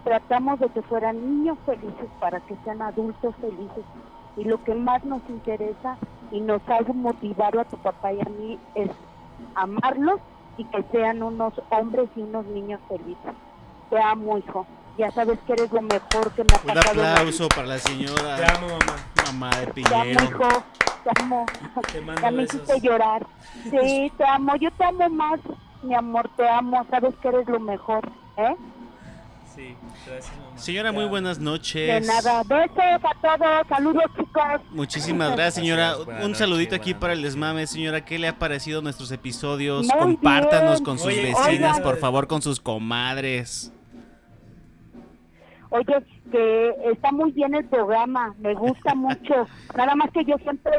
Tratamos de que fueran niños felices para que sean adultos felices y lo que más nos interesa y nos hace motivar a tu papá y a mí es amarlos y que sean unos hombres y unos niños felices. Te amo, hijo. Ya sabes que eres lo mejor que me ha Un pasado. la aplauso para la Te señora amo, mamá. mamá de vida. Te amo, Piñero. hijo. Te amo. Te mando Ya me besos. hiciste llorar. Sí, te amo. Yo te amo más, mi amor. Te amo. Sabes que eres lo mejor. ¿Eh? Sí, gracias, mamá. Señora, muy buenas De noches. nada. Besos a todos. Saludos, chicos. Muchísimas gracias, señora. Gracias, Un saludito noches, aquí para el desmame, señora. ¿Qué le ha parecido nuestros episodios? Muy Compártanos bien. con sus Oye, vecinas, oigan. por favor, con sus comadres. Oye, que está muy bien el programa, me gusta mucho. Nada más que yo siempre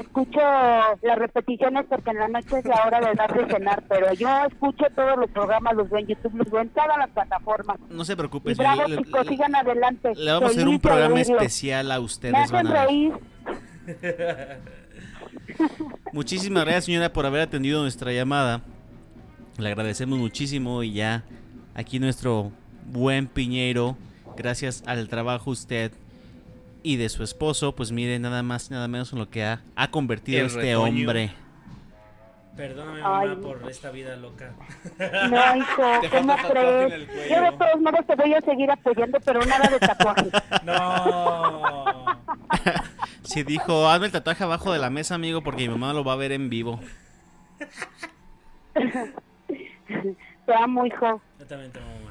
escucho las repeticiones porque en la noche es la hora de dar de cenar, pero yo escucho todos los programas, los veo en YouTube, los veo en todas las plataformas. No se preocupe, Y señora. bravo, Le, chicos, le- sigan adelante. le vamos a hacer un programa especial a Me ustedes. hacen Van a reír. *laughs* Muchísimas gracias, señora, por haber atendido nuestra llamada. Le agradecemos muchísimo y ya aquí nuestro buen Piñero, gracias al trabajo usted y de su esposo, pues mire nada más y nada menos en lo que ha, ha convertido El este retoño. hombre. Perdóname, Ay. mamá, por esta vida loca. No, hijo, *laughs* ¿cómo crees? Yo de todos modos te voy a seguir apoyando, pero nada de tatuajes. *laughs* No. *laughs* Si dijo, hazme el tatuaje abajo de la mesa, amigo, porque mi mamá lo va a ver en vivo. Te amo, hijo. Yo también te amo.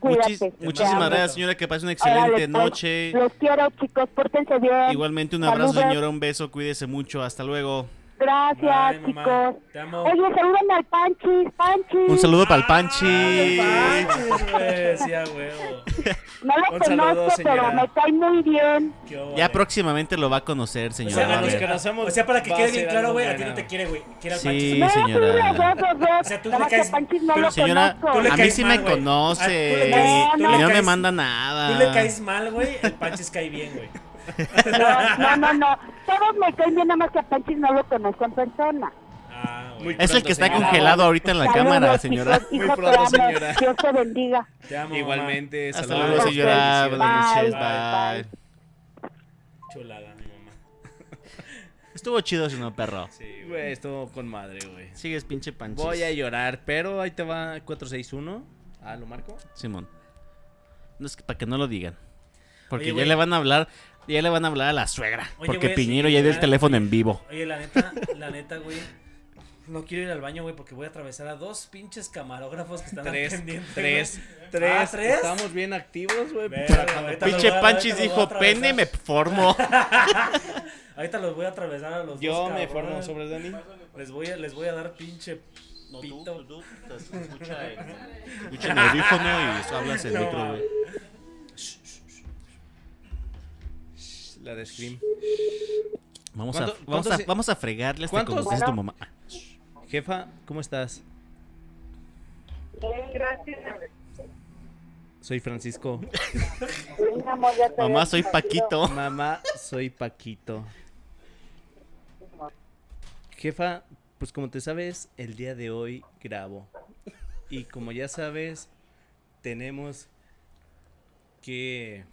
Muchis- muchísimas gracias, señora, que pase una excelente pues, noche. Los quiero, chicos, pórtense bien. Igualmente un abrazo, Saludos. señora, un beso, cuídese mucho, hasta luego. Gracias, Bye, chicos. Te amo. Oye, salúdame al Panchis, Panchis. Un saludo para el Panchi. Panchis, güey, sí, a huevo. *laughs* No lo Un saludo, conozco, pero señora. me cae muy bien. Qué. Ya próximamente lo va a conocer, O señora. sea, a a los ver. que conocemos, O sea, para que a quede bien claro, güey, a ti no te quiere, güey. Quiere al Sí, Panchis. No, sí, señora. los dos, los dos. O sea, tú le caes- Panchis no pero lo Señora, conozco. A mí sí mal, me güey. conoce Ah, tú le y, caes- y tú no, me manda nada. Tú le caes mal, güey, el Panchis cae bien, güey. No, no, no, no. Todos me caen bien, nada más que a Panchis no lo conozco en persona. Ah, Muy güey. Es el que está Señora. congelado ahorita en la Saludos, cámara, señora. Muy pronto, señora. Dios te bendiga. Te amo, mamá. Igualmente, Hasta saludos. luego, señora. Bye. Buenas noches. Bye. Bye. Chulada, mi mamá. *laughs* Estuvo chido, señor perro. Sí, güey, estuvo con madre, güey. Sigues pinche panchis. Voy a llorar, pero ahí te va 461. Ah, ¿lo marco? Simón. No es que para que no lo digan. Porque Oye, ya le van a hablar, ya le van a hablar a la suegra. Oye, porque güey, Piñero sí, ya dio el teléfono en vivo. Oye, la neta, la neta, güey. No quiero ir al baño, güey, porque voy a atravesar a dos pinches camarógrafos que están Tres, tres, güey. tres. Ah, ¿tres? Estamos bien activos, güey. Pinche Panchis dijo, pene me formo. *laughs* Ahorita los voy a atravesar a los Yo dos. me cabrones. formo sobre Dani. Les voy a, les voy a dar pinche pito. Escucha el audífono y hablas el No, micro, güey. La de Scream. Vamos a, ¿Cuánto- vamos, a, se- vamos a fregarle hasta ¿Cuántos- como es tu mamá. Jefa, ¿cómo estás? Bien, gracias. Soy Francisco. Sí, amor, Mamá, soy. Paquito. Mamá, soy Paquito. Jefa, pues como te sabes, el día de hoy grabo. Y como ya sabes, tenemos que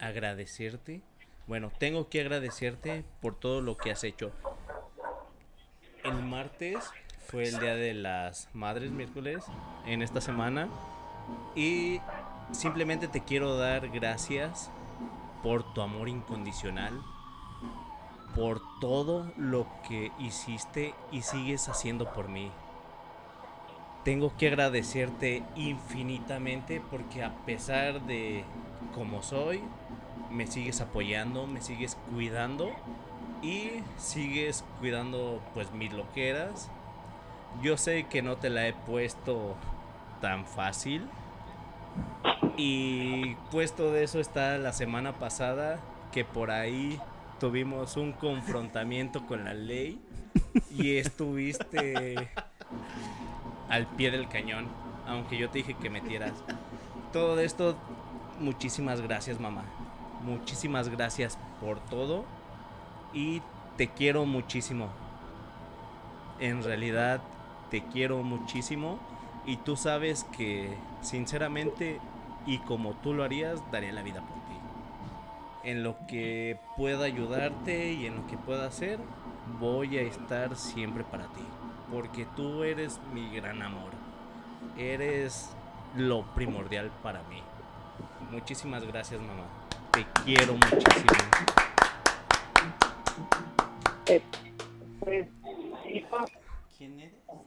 agradecerte. Bueno, tengo que agradecerte por todo lo que has hecho. El martes fue el día de las madres, miércoles, en esta semana. Y simplemente te quiero dar gracias por tu amor incondicional, por todo lo que hiciste y sigues haciendo por mí. Tengo que agradecerte infinitamente porque a pesar de como soy, me sigues apoyando, me sigues cuidando y sigues cuidando pues mis loqueras. Yo sé que no te la he puesto tan fácil. Y puesto de eso está la semana pasada que por ahí tuvimos un confrontamiento con la ley y estuviste al pie del cañón, aunque yo te dije que metieras. Todo esto, muchísimas gracias mamá. Muchísimas gracias por todo y te quiero muchísimo. En realidad te quiero muchísimo y tú sabes que sinceramente y como tú lo harías, daría la vida por ti. En lo que pueda ayudarte y en lo que pueda hacer, voy a estar siempre para ti. Porque tú eres mi gran amor. Eres lo primordial para mí. Muchísimas gracias, mamá. Te quiero muchísimo. Pues, hijo,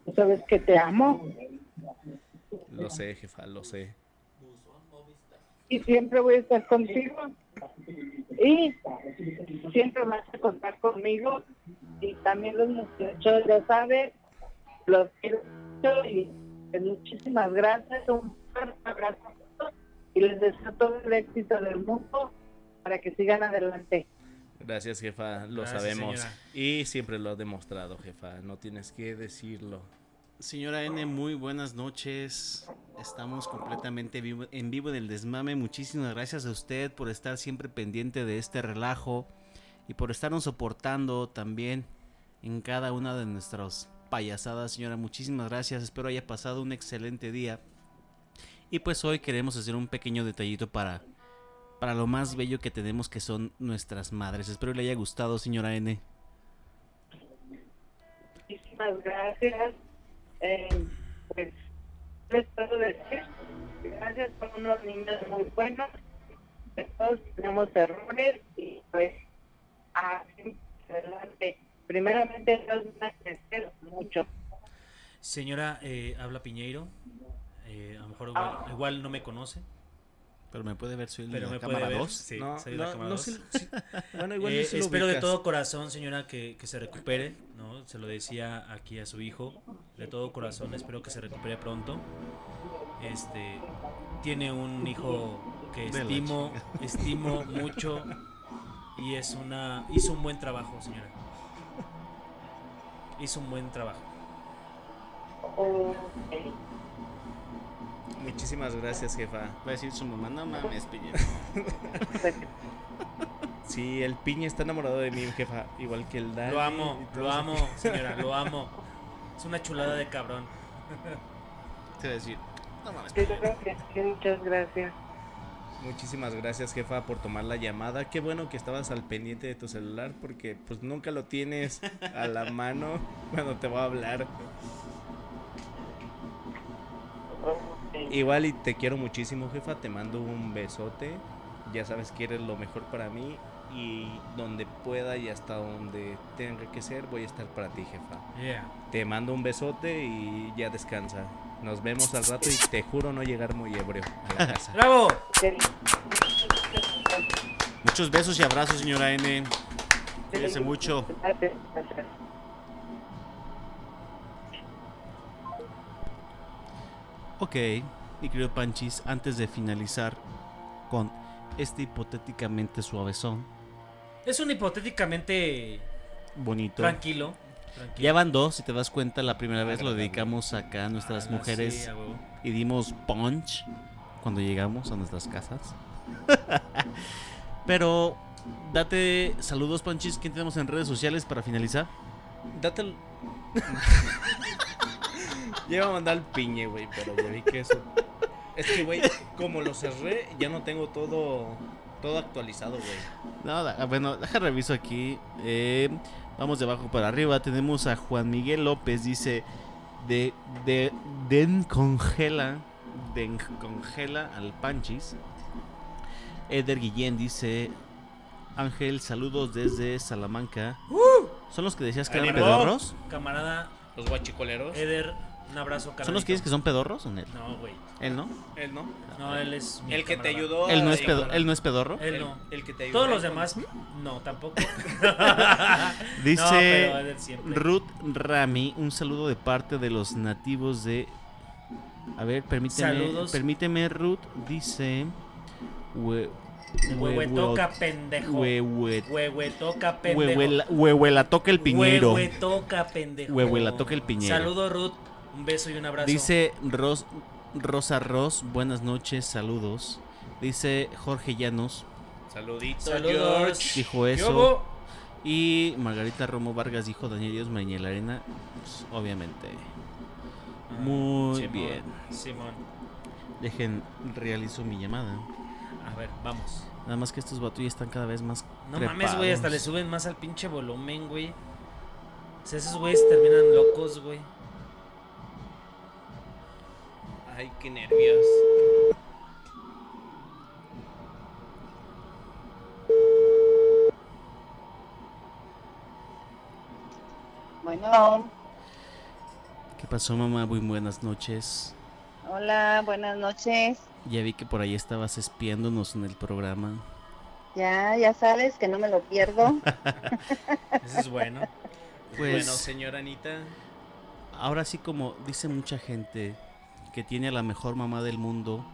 ¿tú sabes que te amo Lo sé, jefa, lo sé. y siempre voy a estar contigo. Y siempre vas a contar conmigo. Y también los muchachos, ya sabes, los quiero mucho y pues, muchísimas gracias. Un fuerte abrazo a todos y les deseo todo el éxito del mundo para que sigan adelante. Gracias, jefa, lo Gracias, sabemos. señora. Y siempre lo has demostrado, jefa, no tienes que decirlo. Señora N, muy buenas noches. Estamos completamente vivo- en vivo en el desmame. Muchísimas gracias a usted por estar siempre pendiente de este relajo y por estarnos soportando también en cada una de nuestras payasadas, señora. Muchísimas gracias. Espero haya pasado un excelente día. Y pues hoy queremos hacer un pequeño detallito para para lo más bello que tenemos que son nuestras madres. Espero le haya gustado, señora N. Muchísimas gracias. Eh, pues, ¿qué les puedo decir? Gracias por unos niños muy buenos. Todos tenemos errores y pues, así adelante. Primeramente, Dios a crecer mucho. Señora, eh, habla Piñeiro. Eh, a lo mejor igual, igual no me conoce, Pero me puede ver, soy pero la me puede cámara ver. 2. Sí, no, soy de la cámara no dos. sé- sí. Bueno, igual *laughs* Eh, espero de todo corazón, señora, que, que se recupere, ¿no? Se lo decía aquí a su hijo. De todo corazón, espero que se recupere pronto. Este, tiene un hijo que estimo, estimo *laughs* mucho y es una, hizo un buen trabajo, señora. Hizo un buen trabajo. Muchísimas gracias, jefa. Va a decir su mamá, no mames, piña. *laughs* Sí, el piña está enamorado de mí, jefa, igual que el Dani. Lo amo, lo amo, señora, lo amo. Es una chulada de cabrón. Te va a decir, no mames, sí, muchas gracias. Muchísimas gracias, jefa, por tomar la llamada. Qué bueno que estabas al pendiente de tu celular porque pues nunca lo tienes a la mano cuando te va a hablar. Igual y te quiero muchísimo, jefa. Te mando un besote. Ya sabes que eres lo mejor para mí y donde pueda y hasta donde tenga que ser voy a estar para ti, jefa. Yeah. Te mando un besote y ya descansa. Nos vemos al rato y te juro no llegar muy ebrio a la *laughs* casa. ¡Bravo! Muchos besos y abrazos, señora N. Cuídese mucho. Ok, mi querido Panchis, antes de finalizar con este hipotéticamente suavezón, Es un hipotéticamente bonito. tranquilo. tranquilo. Ya van dos, si te das cuenta, la primera vez lo dedicamos acá a nuestras Ah, mujeres sí, a huevo. y dimos punch cuando llegamos a nuestras casas. *laughs* Pero date saludos, Panchis. ¿Quién tenemos en redes sociales para finalizar? Date el... *laughs* Ya iba a mandar el piñe, güey, pero ya vi que eso... Es que, güey, como lo cerré, ya no tengo todo todo actualizado, güey. No, da- bueno, deja reviso aquí. Eh, vamos de abajo para arriba. Tenemos a Juan Miguel López. Dice: de, de, Den congela. Den congela al Panchis. Eder Guillén dice: Ángel, saludos desde Salamanca. ¿Son los que decías que eran pedorros? Camarada Los guachicoleros. Eder, un abrazo, ¿Son los carnalito. que dices que son pedorros o él? No, güey. Él no. Él no. No, él es mi El que te ayudó. Él no es, pedo- él no es pedorro. Él no. el que te ayudó. Todos los demás, no, tampoco. *laughs* Dice No. Ruth Rami, un saludo de parte de los nativos de. A ver, permíteme. Saludos. Permíteme, Ruth. Dice. hue- Huehuetoca, pendejo. Huehue- Huehuetoca, pendejo. huehuela- Huehuelatoca el piñero. Huehuetoca, pendejo. Huehuelatoca el piñero. Saludos, Ruth. Un beso y un abrazo. Dice Ros- Rosa Ros, buenas noches, saludos. Dice Jorge Llanos, Saluditos, Saludos. George. dijo ¿Qué eso. Y Margarita Romo Vargas dijo Daniel Dios Mañel Arena. Pues, obviamente. Muy Simón, bien. Simón. Dejen, realizo mi llamada. A ver, vamos. Nada más que estos vatos están cada vez más. No mames, güey, hasta le suben más al pinche volumen, güey. O sea, esos güeyes terminan locos, güey. Ay, qué nervios. Bueno, ¿Qué pasó, mamá? Muy buenas noches. Hola, buenas noches. Ya vi que por ahí estabas espiándonos en el programa. Ya, ya sabes que no me lo pierdo. *laughs* Eso es bueno. Pues, Bueno, señora Anita. ahora sí, como dice mucha gente que tiene a la mejor mamá del mundo,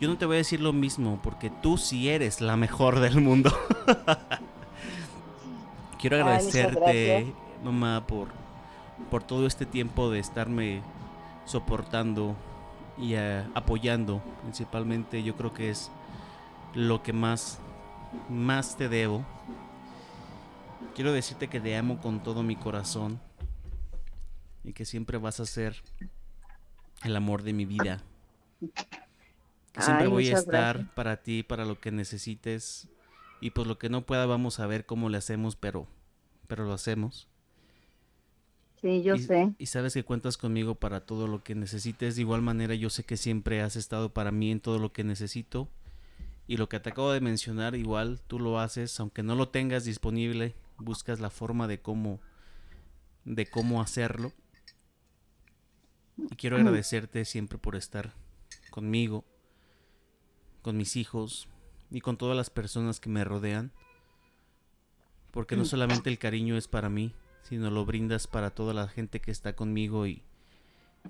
yo no te voy a decir lo mismo porque tú sí eres la mejor *laughs* del mundo. Quiero agradecerte, mamá, por, por todo este tiempo de estarme soportando y eh, apoyando. Principalmente yo creo que es lo que más, más te debo. Quiero decirte que te amo con todo mi corazón y que siempre vas a ser el amor de mi vida. Que siempre Ay, voy a estar gracias. para ti, para lo que necesites. Y pues lo que no pueda vamos a ver cómo le hacemos, pero, pero lo hacemos. Sí, yo y, sé. y sabes que cuentas conmigo para todo lo que necesites. De igual manera, yo sé que siempre has estado para mí en todo lo que necesito. Y lo que te acabo de mencionar, igual tú lo haces, aunque no lo tengas disponible, buscas la forma de cómo, de cómo hacerlo. Y quiero agradecerte siempre por estar conmigo, con mis hijos y con todas las personas que me rodean. Porque no solamente el cariño es para mí, sino lo brindas para toda la gente que está conmigo y,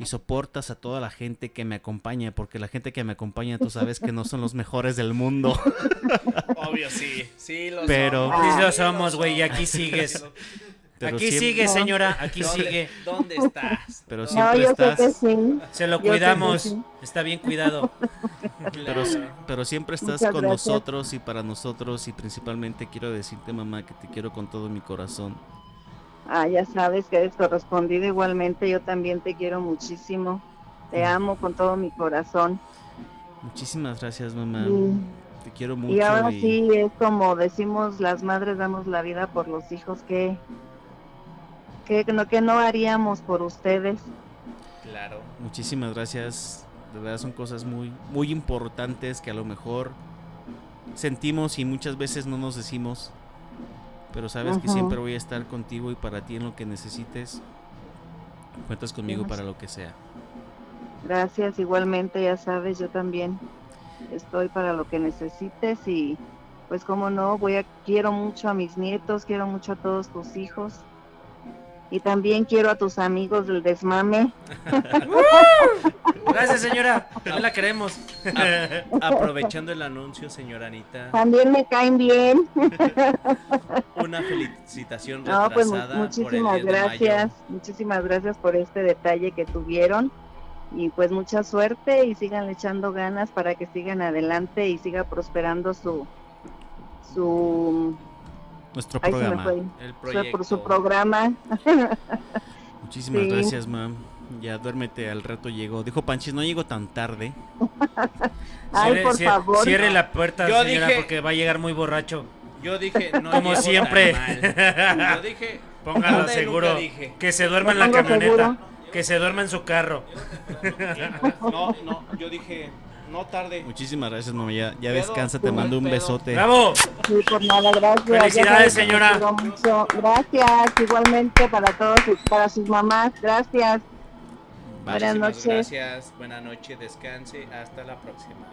y soportas a toda la gente que me acompaña, porque la gente que me acompaña tú sabes que no son los mejores del mundo. *laughs* Obvio, sí. Sí, lo Pero- somos. Sí lo somos, güey, y aquí sigues. *laughs* Pero aquí siempre- sigue, señora, aquí ¿Dónde- sigue. ¿Dónde estás? Pero ¿Dónde- siempre No, yo sé estás- que sí. Se lo Yo cuidamos. sí. Está bien cuidado. *laughs* Pero, pero siempre estás Muchas con gracias. nosotros y para nosotros y principalmente quiero decirte mamá que te quiero con todo mi corazón. Ah, ya sabes que eres correspondido igualmente. Yo también te quiero muchísimo. Te amo con todo mi corazón. Muchísimas gracias mamá. Te quiero mucho. y ahora y- sí es como decimos las madres damos la vida por los hijos que que no que no haríamos por ustedes. Claro. Muchísimas gracias. De verdad son cosas muy, muy importantes que a lo mejor sentimos y muchas veces no nos decimos. Pero sabes que siempre voy a estar contigo y para ti en lo que necesites. Cuentas conmigo Gracias. para lo que sea. Gracias igualmente, ya sabes, yo también estoy para lo que necesites y pues como no, voy a quiero mucho a mis nietos, quiero mucho a todos tus hijos. Y también quiero a tus amigos del desmame. *laughs* Gracias, señora. No la queremos. Aprovechando el anuncio, señora Anita, También me caen bien. una felicitación No, pues retrasada por el muchísimas 10 de gracias, muchísimas gracias por este detalle que tuvieron y pues mucha suerte y sigan echando ganas para que sigan adelante y siga prosperando su su Nuestro ay, se me programa. fue. El proyecto. por su programa. *laughs* Muchísimas Sí. gracias, mam. Ya duérmete, al rato llegó. Dijo Panchis, no llego tan tarde. *laughs* Ay, Cierre- por favor. Cierre la puerta, Yo señora, dije- porque va a llegar muy borracho. Yo dije, no Como llego siempre. tan mal. Yo dije, *laughs* Póngalo seguro. dije. Que se duerma en la camioneta. seguro. Que se duerma en su carro. No, no, yo dije, no tarde. Muchísimas gracias, mamá. Ya, descansa, te mando un pedo. besote. ¡Bravo! Sí, por nada, gracias. Felicidades, señora. Gracias, igualmente para todos, para sus mamás. Gracias. Buenas Muchísimas noches. Gracias, buenas noches, descanse, hasta la próxima.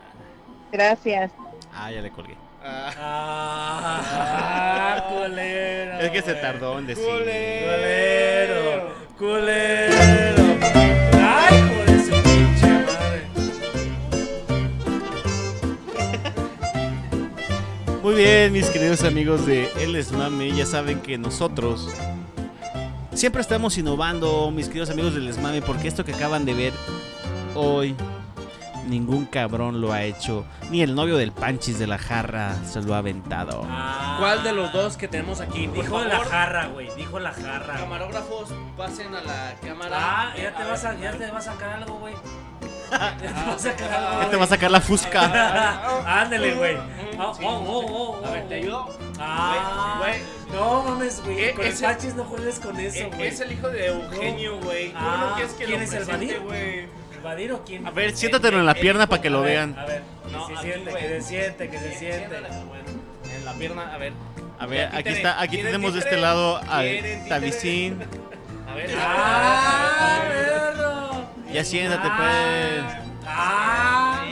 Gracias. Ah, ya le colgué. Ah, ¡Ah, culero! Es que se tardó en decir. Culero, culero. Ay, Muy bien, mis queridos amigos de El Esmame, ya saben que nosotros siempre estamos innovando, mis queridos amigos del Esmame, porque esto que acaban de ver hoy, ningún cabrón lo ha hecho, ni el novio del Panchis de la jarra se lo ha aventado. ¿Cuál de los dos que tenemos aquí? Dijo la jarra, güey. Dijo la jarra. camarógrafos, pasen a la cámara. Ah, ya te vas a, ya te vas a sacar algo, güey. *laughs* Ya te vas a sacar algo. Ya te va a sacar la fusca. *laughs* Ándale, güey. Ah, Sí. oh, oh, oh, oh. A ver, ¿te ayudo? Ah, Güey, No mames, güey. Eh, Con el ese- Pachis no juegues con eso, Eh, güey. Es el hijo de Eugenio, güey. ¿Cómo Ah, ¿quién lo es el presente, Vadir? güey? A ver, siéntatelo en la pierna para que lo A ver, vean. A ver, No, que se aquí, siente, que se siente, que se siente. En la pierna, a ver. A ver, aquí está, aquí ¿Quieren tenemos de este lado al ¿Quieren títere? Tabicín. A ver. ¡Ah, a ver. perro! Ya siéntate, pues. ¡Ah!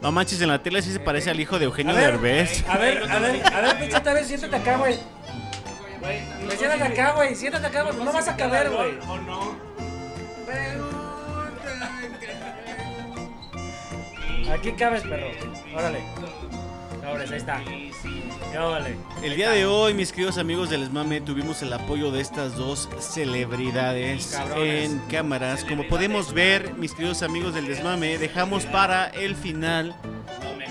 No manches, en la tele sí se parece al hijo de Eugenio A Derbez. A ver, a ver, a ver, pinche a ver, siéntate acá, güey. Pues siéntate acá, güey, siéntate acá, güey, no vas a caber, güey. ¿O no? A Aquí cabes, perro. Órale. Órale, ahí está. Órale. El día de hoy, mis queridos amigos del Esmame, tuvimos el apoyo de estas dos celebridades Cabrones. en cámaras. Como podemos ver, mis queridos amigos del Desmame, dejamos para el final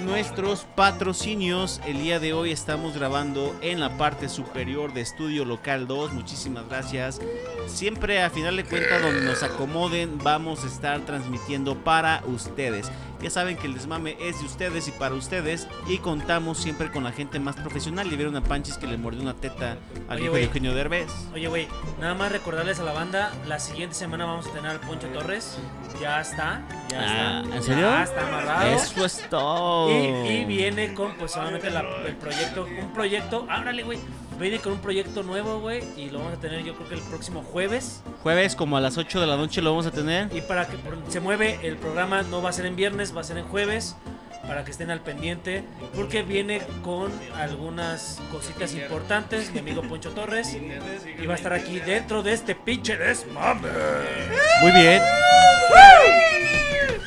nuestros patrocinios. El día de hoy estamos grabando en la parte superior de Estudio Local 2. Muchísimas gracias. Siempre a final de cuentas, donde nos acomoden, vamos a estar transmitiendo para ustedes. Ya saben que el desmame es de ustedes y para ustedes. Y contamos siempre con la gente más profesional. Y vieron a Panchis que le mordió una teta al Oye, hijo de Eugenio Derbez. Oye, güey, nada más recordarles a la banda, la siguiente semana vamos a tener al Poncho Torres. Ya está, ya Ah, está. ¿en serio? Ya está amarrado. Eso es todo. Y, y viene con, pues, solamente la- el proyecto, un proyecto, ábrale, güey. Viene con un proyecto nuevo, güey, y lo vamos a tener yo creo que el próximo jueves. Jueves como a las 8 de la noche lo vamos a tener. Y para que se mueve, el programa no va a ser en viernes, va a ser en jueves. Para que estén al pendiente, porque viene con algunas cositas importantes. Mi amigo Poncho Torres. Y va a estar aquí dentro de este pinche desmame. Muy bien.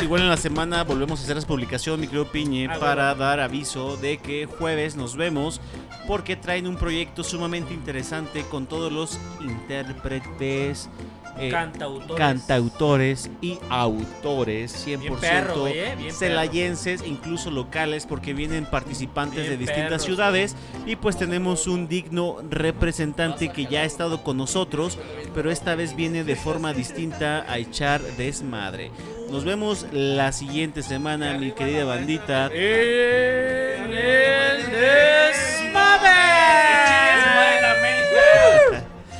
Igual en la semana volvemos a hacer las publicación, mi querido Piñe, Ah, para bueno. dar aviso de que jueves nos vemos porque traen un proyecto sumamente interesante con todos los intérpretes, eh, Cantautores. cantautores y autores 100% Bien perro, güey, eh, bien celayenses, incluso locales, porque vienen participantes Bien de distintas ciudades y pues tenemos un digno representante que ya ha estado con nosotros, pero esta vez viene de forma distinta a echar desmadre. Nos vemos la siguiente semana, mi querida bandita. En el desmame.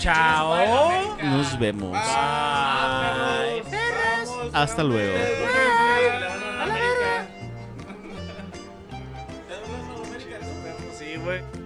Chao. Nos vemos. Bye. Hasta luego. Sí, güey.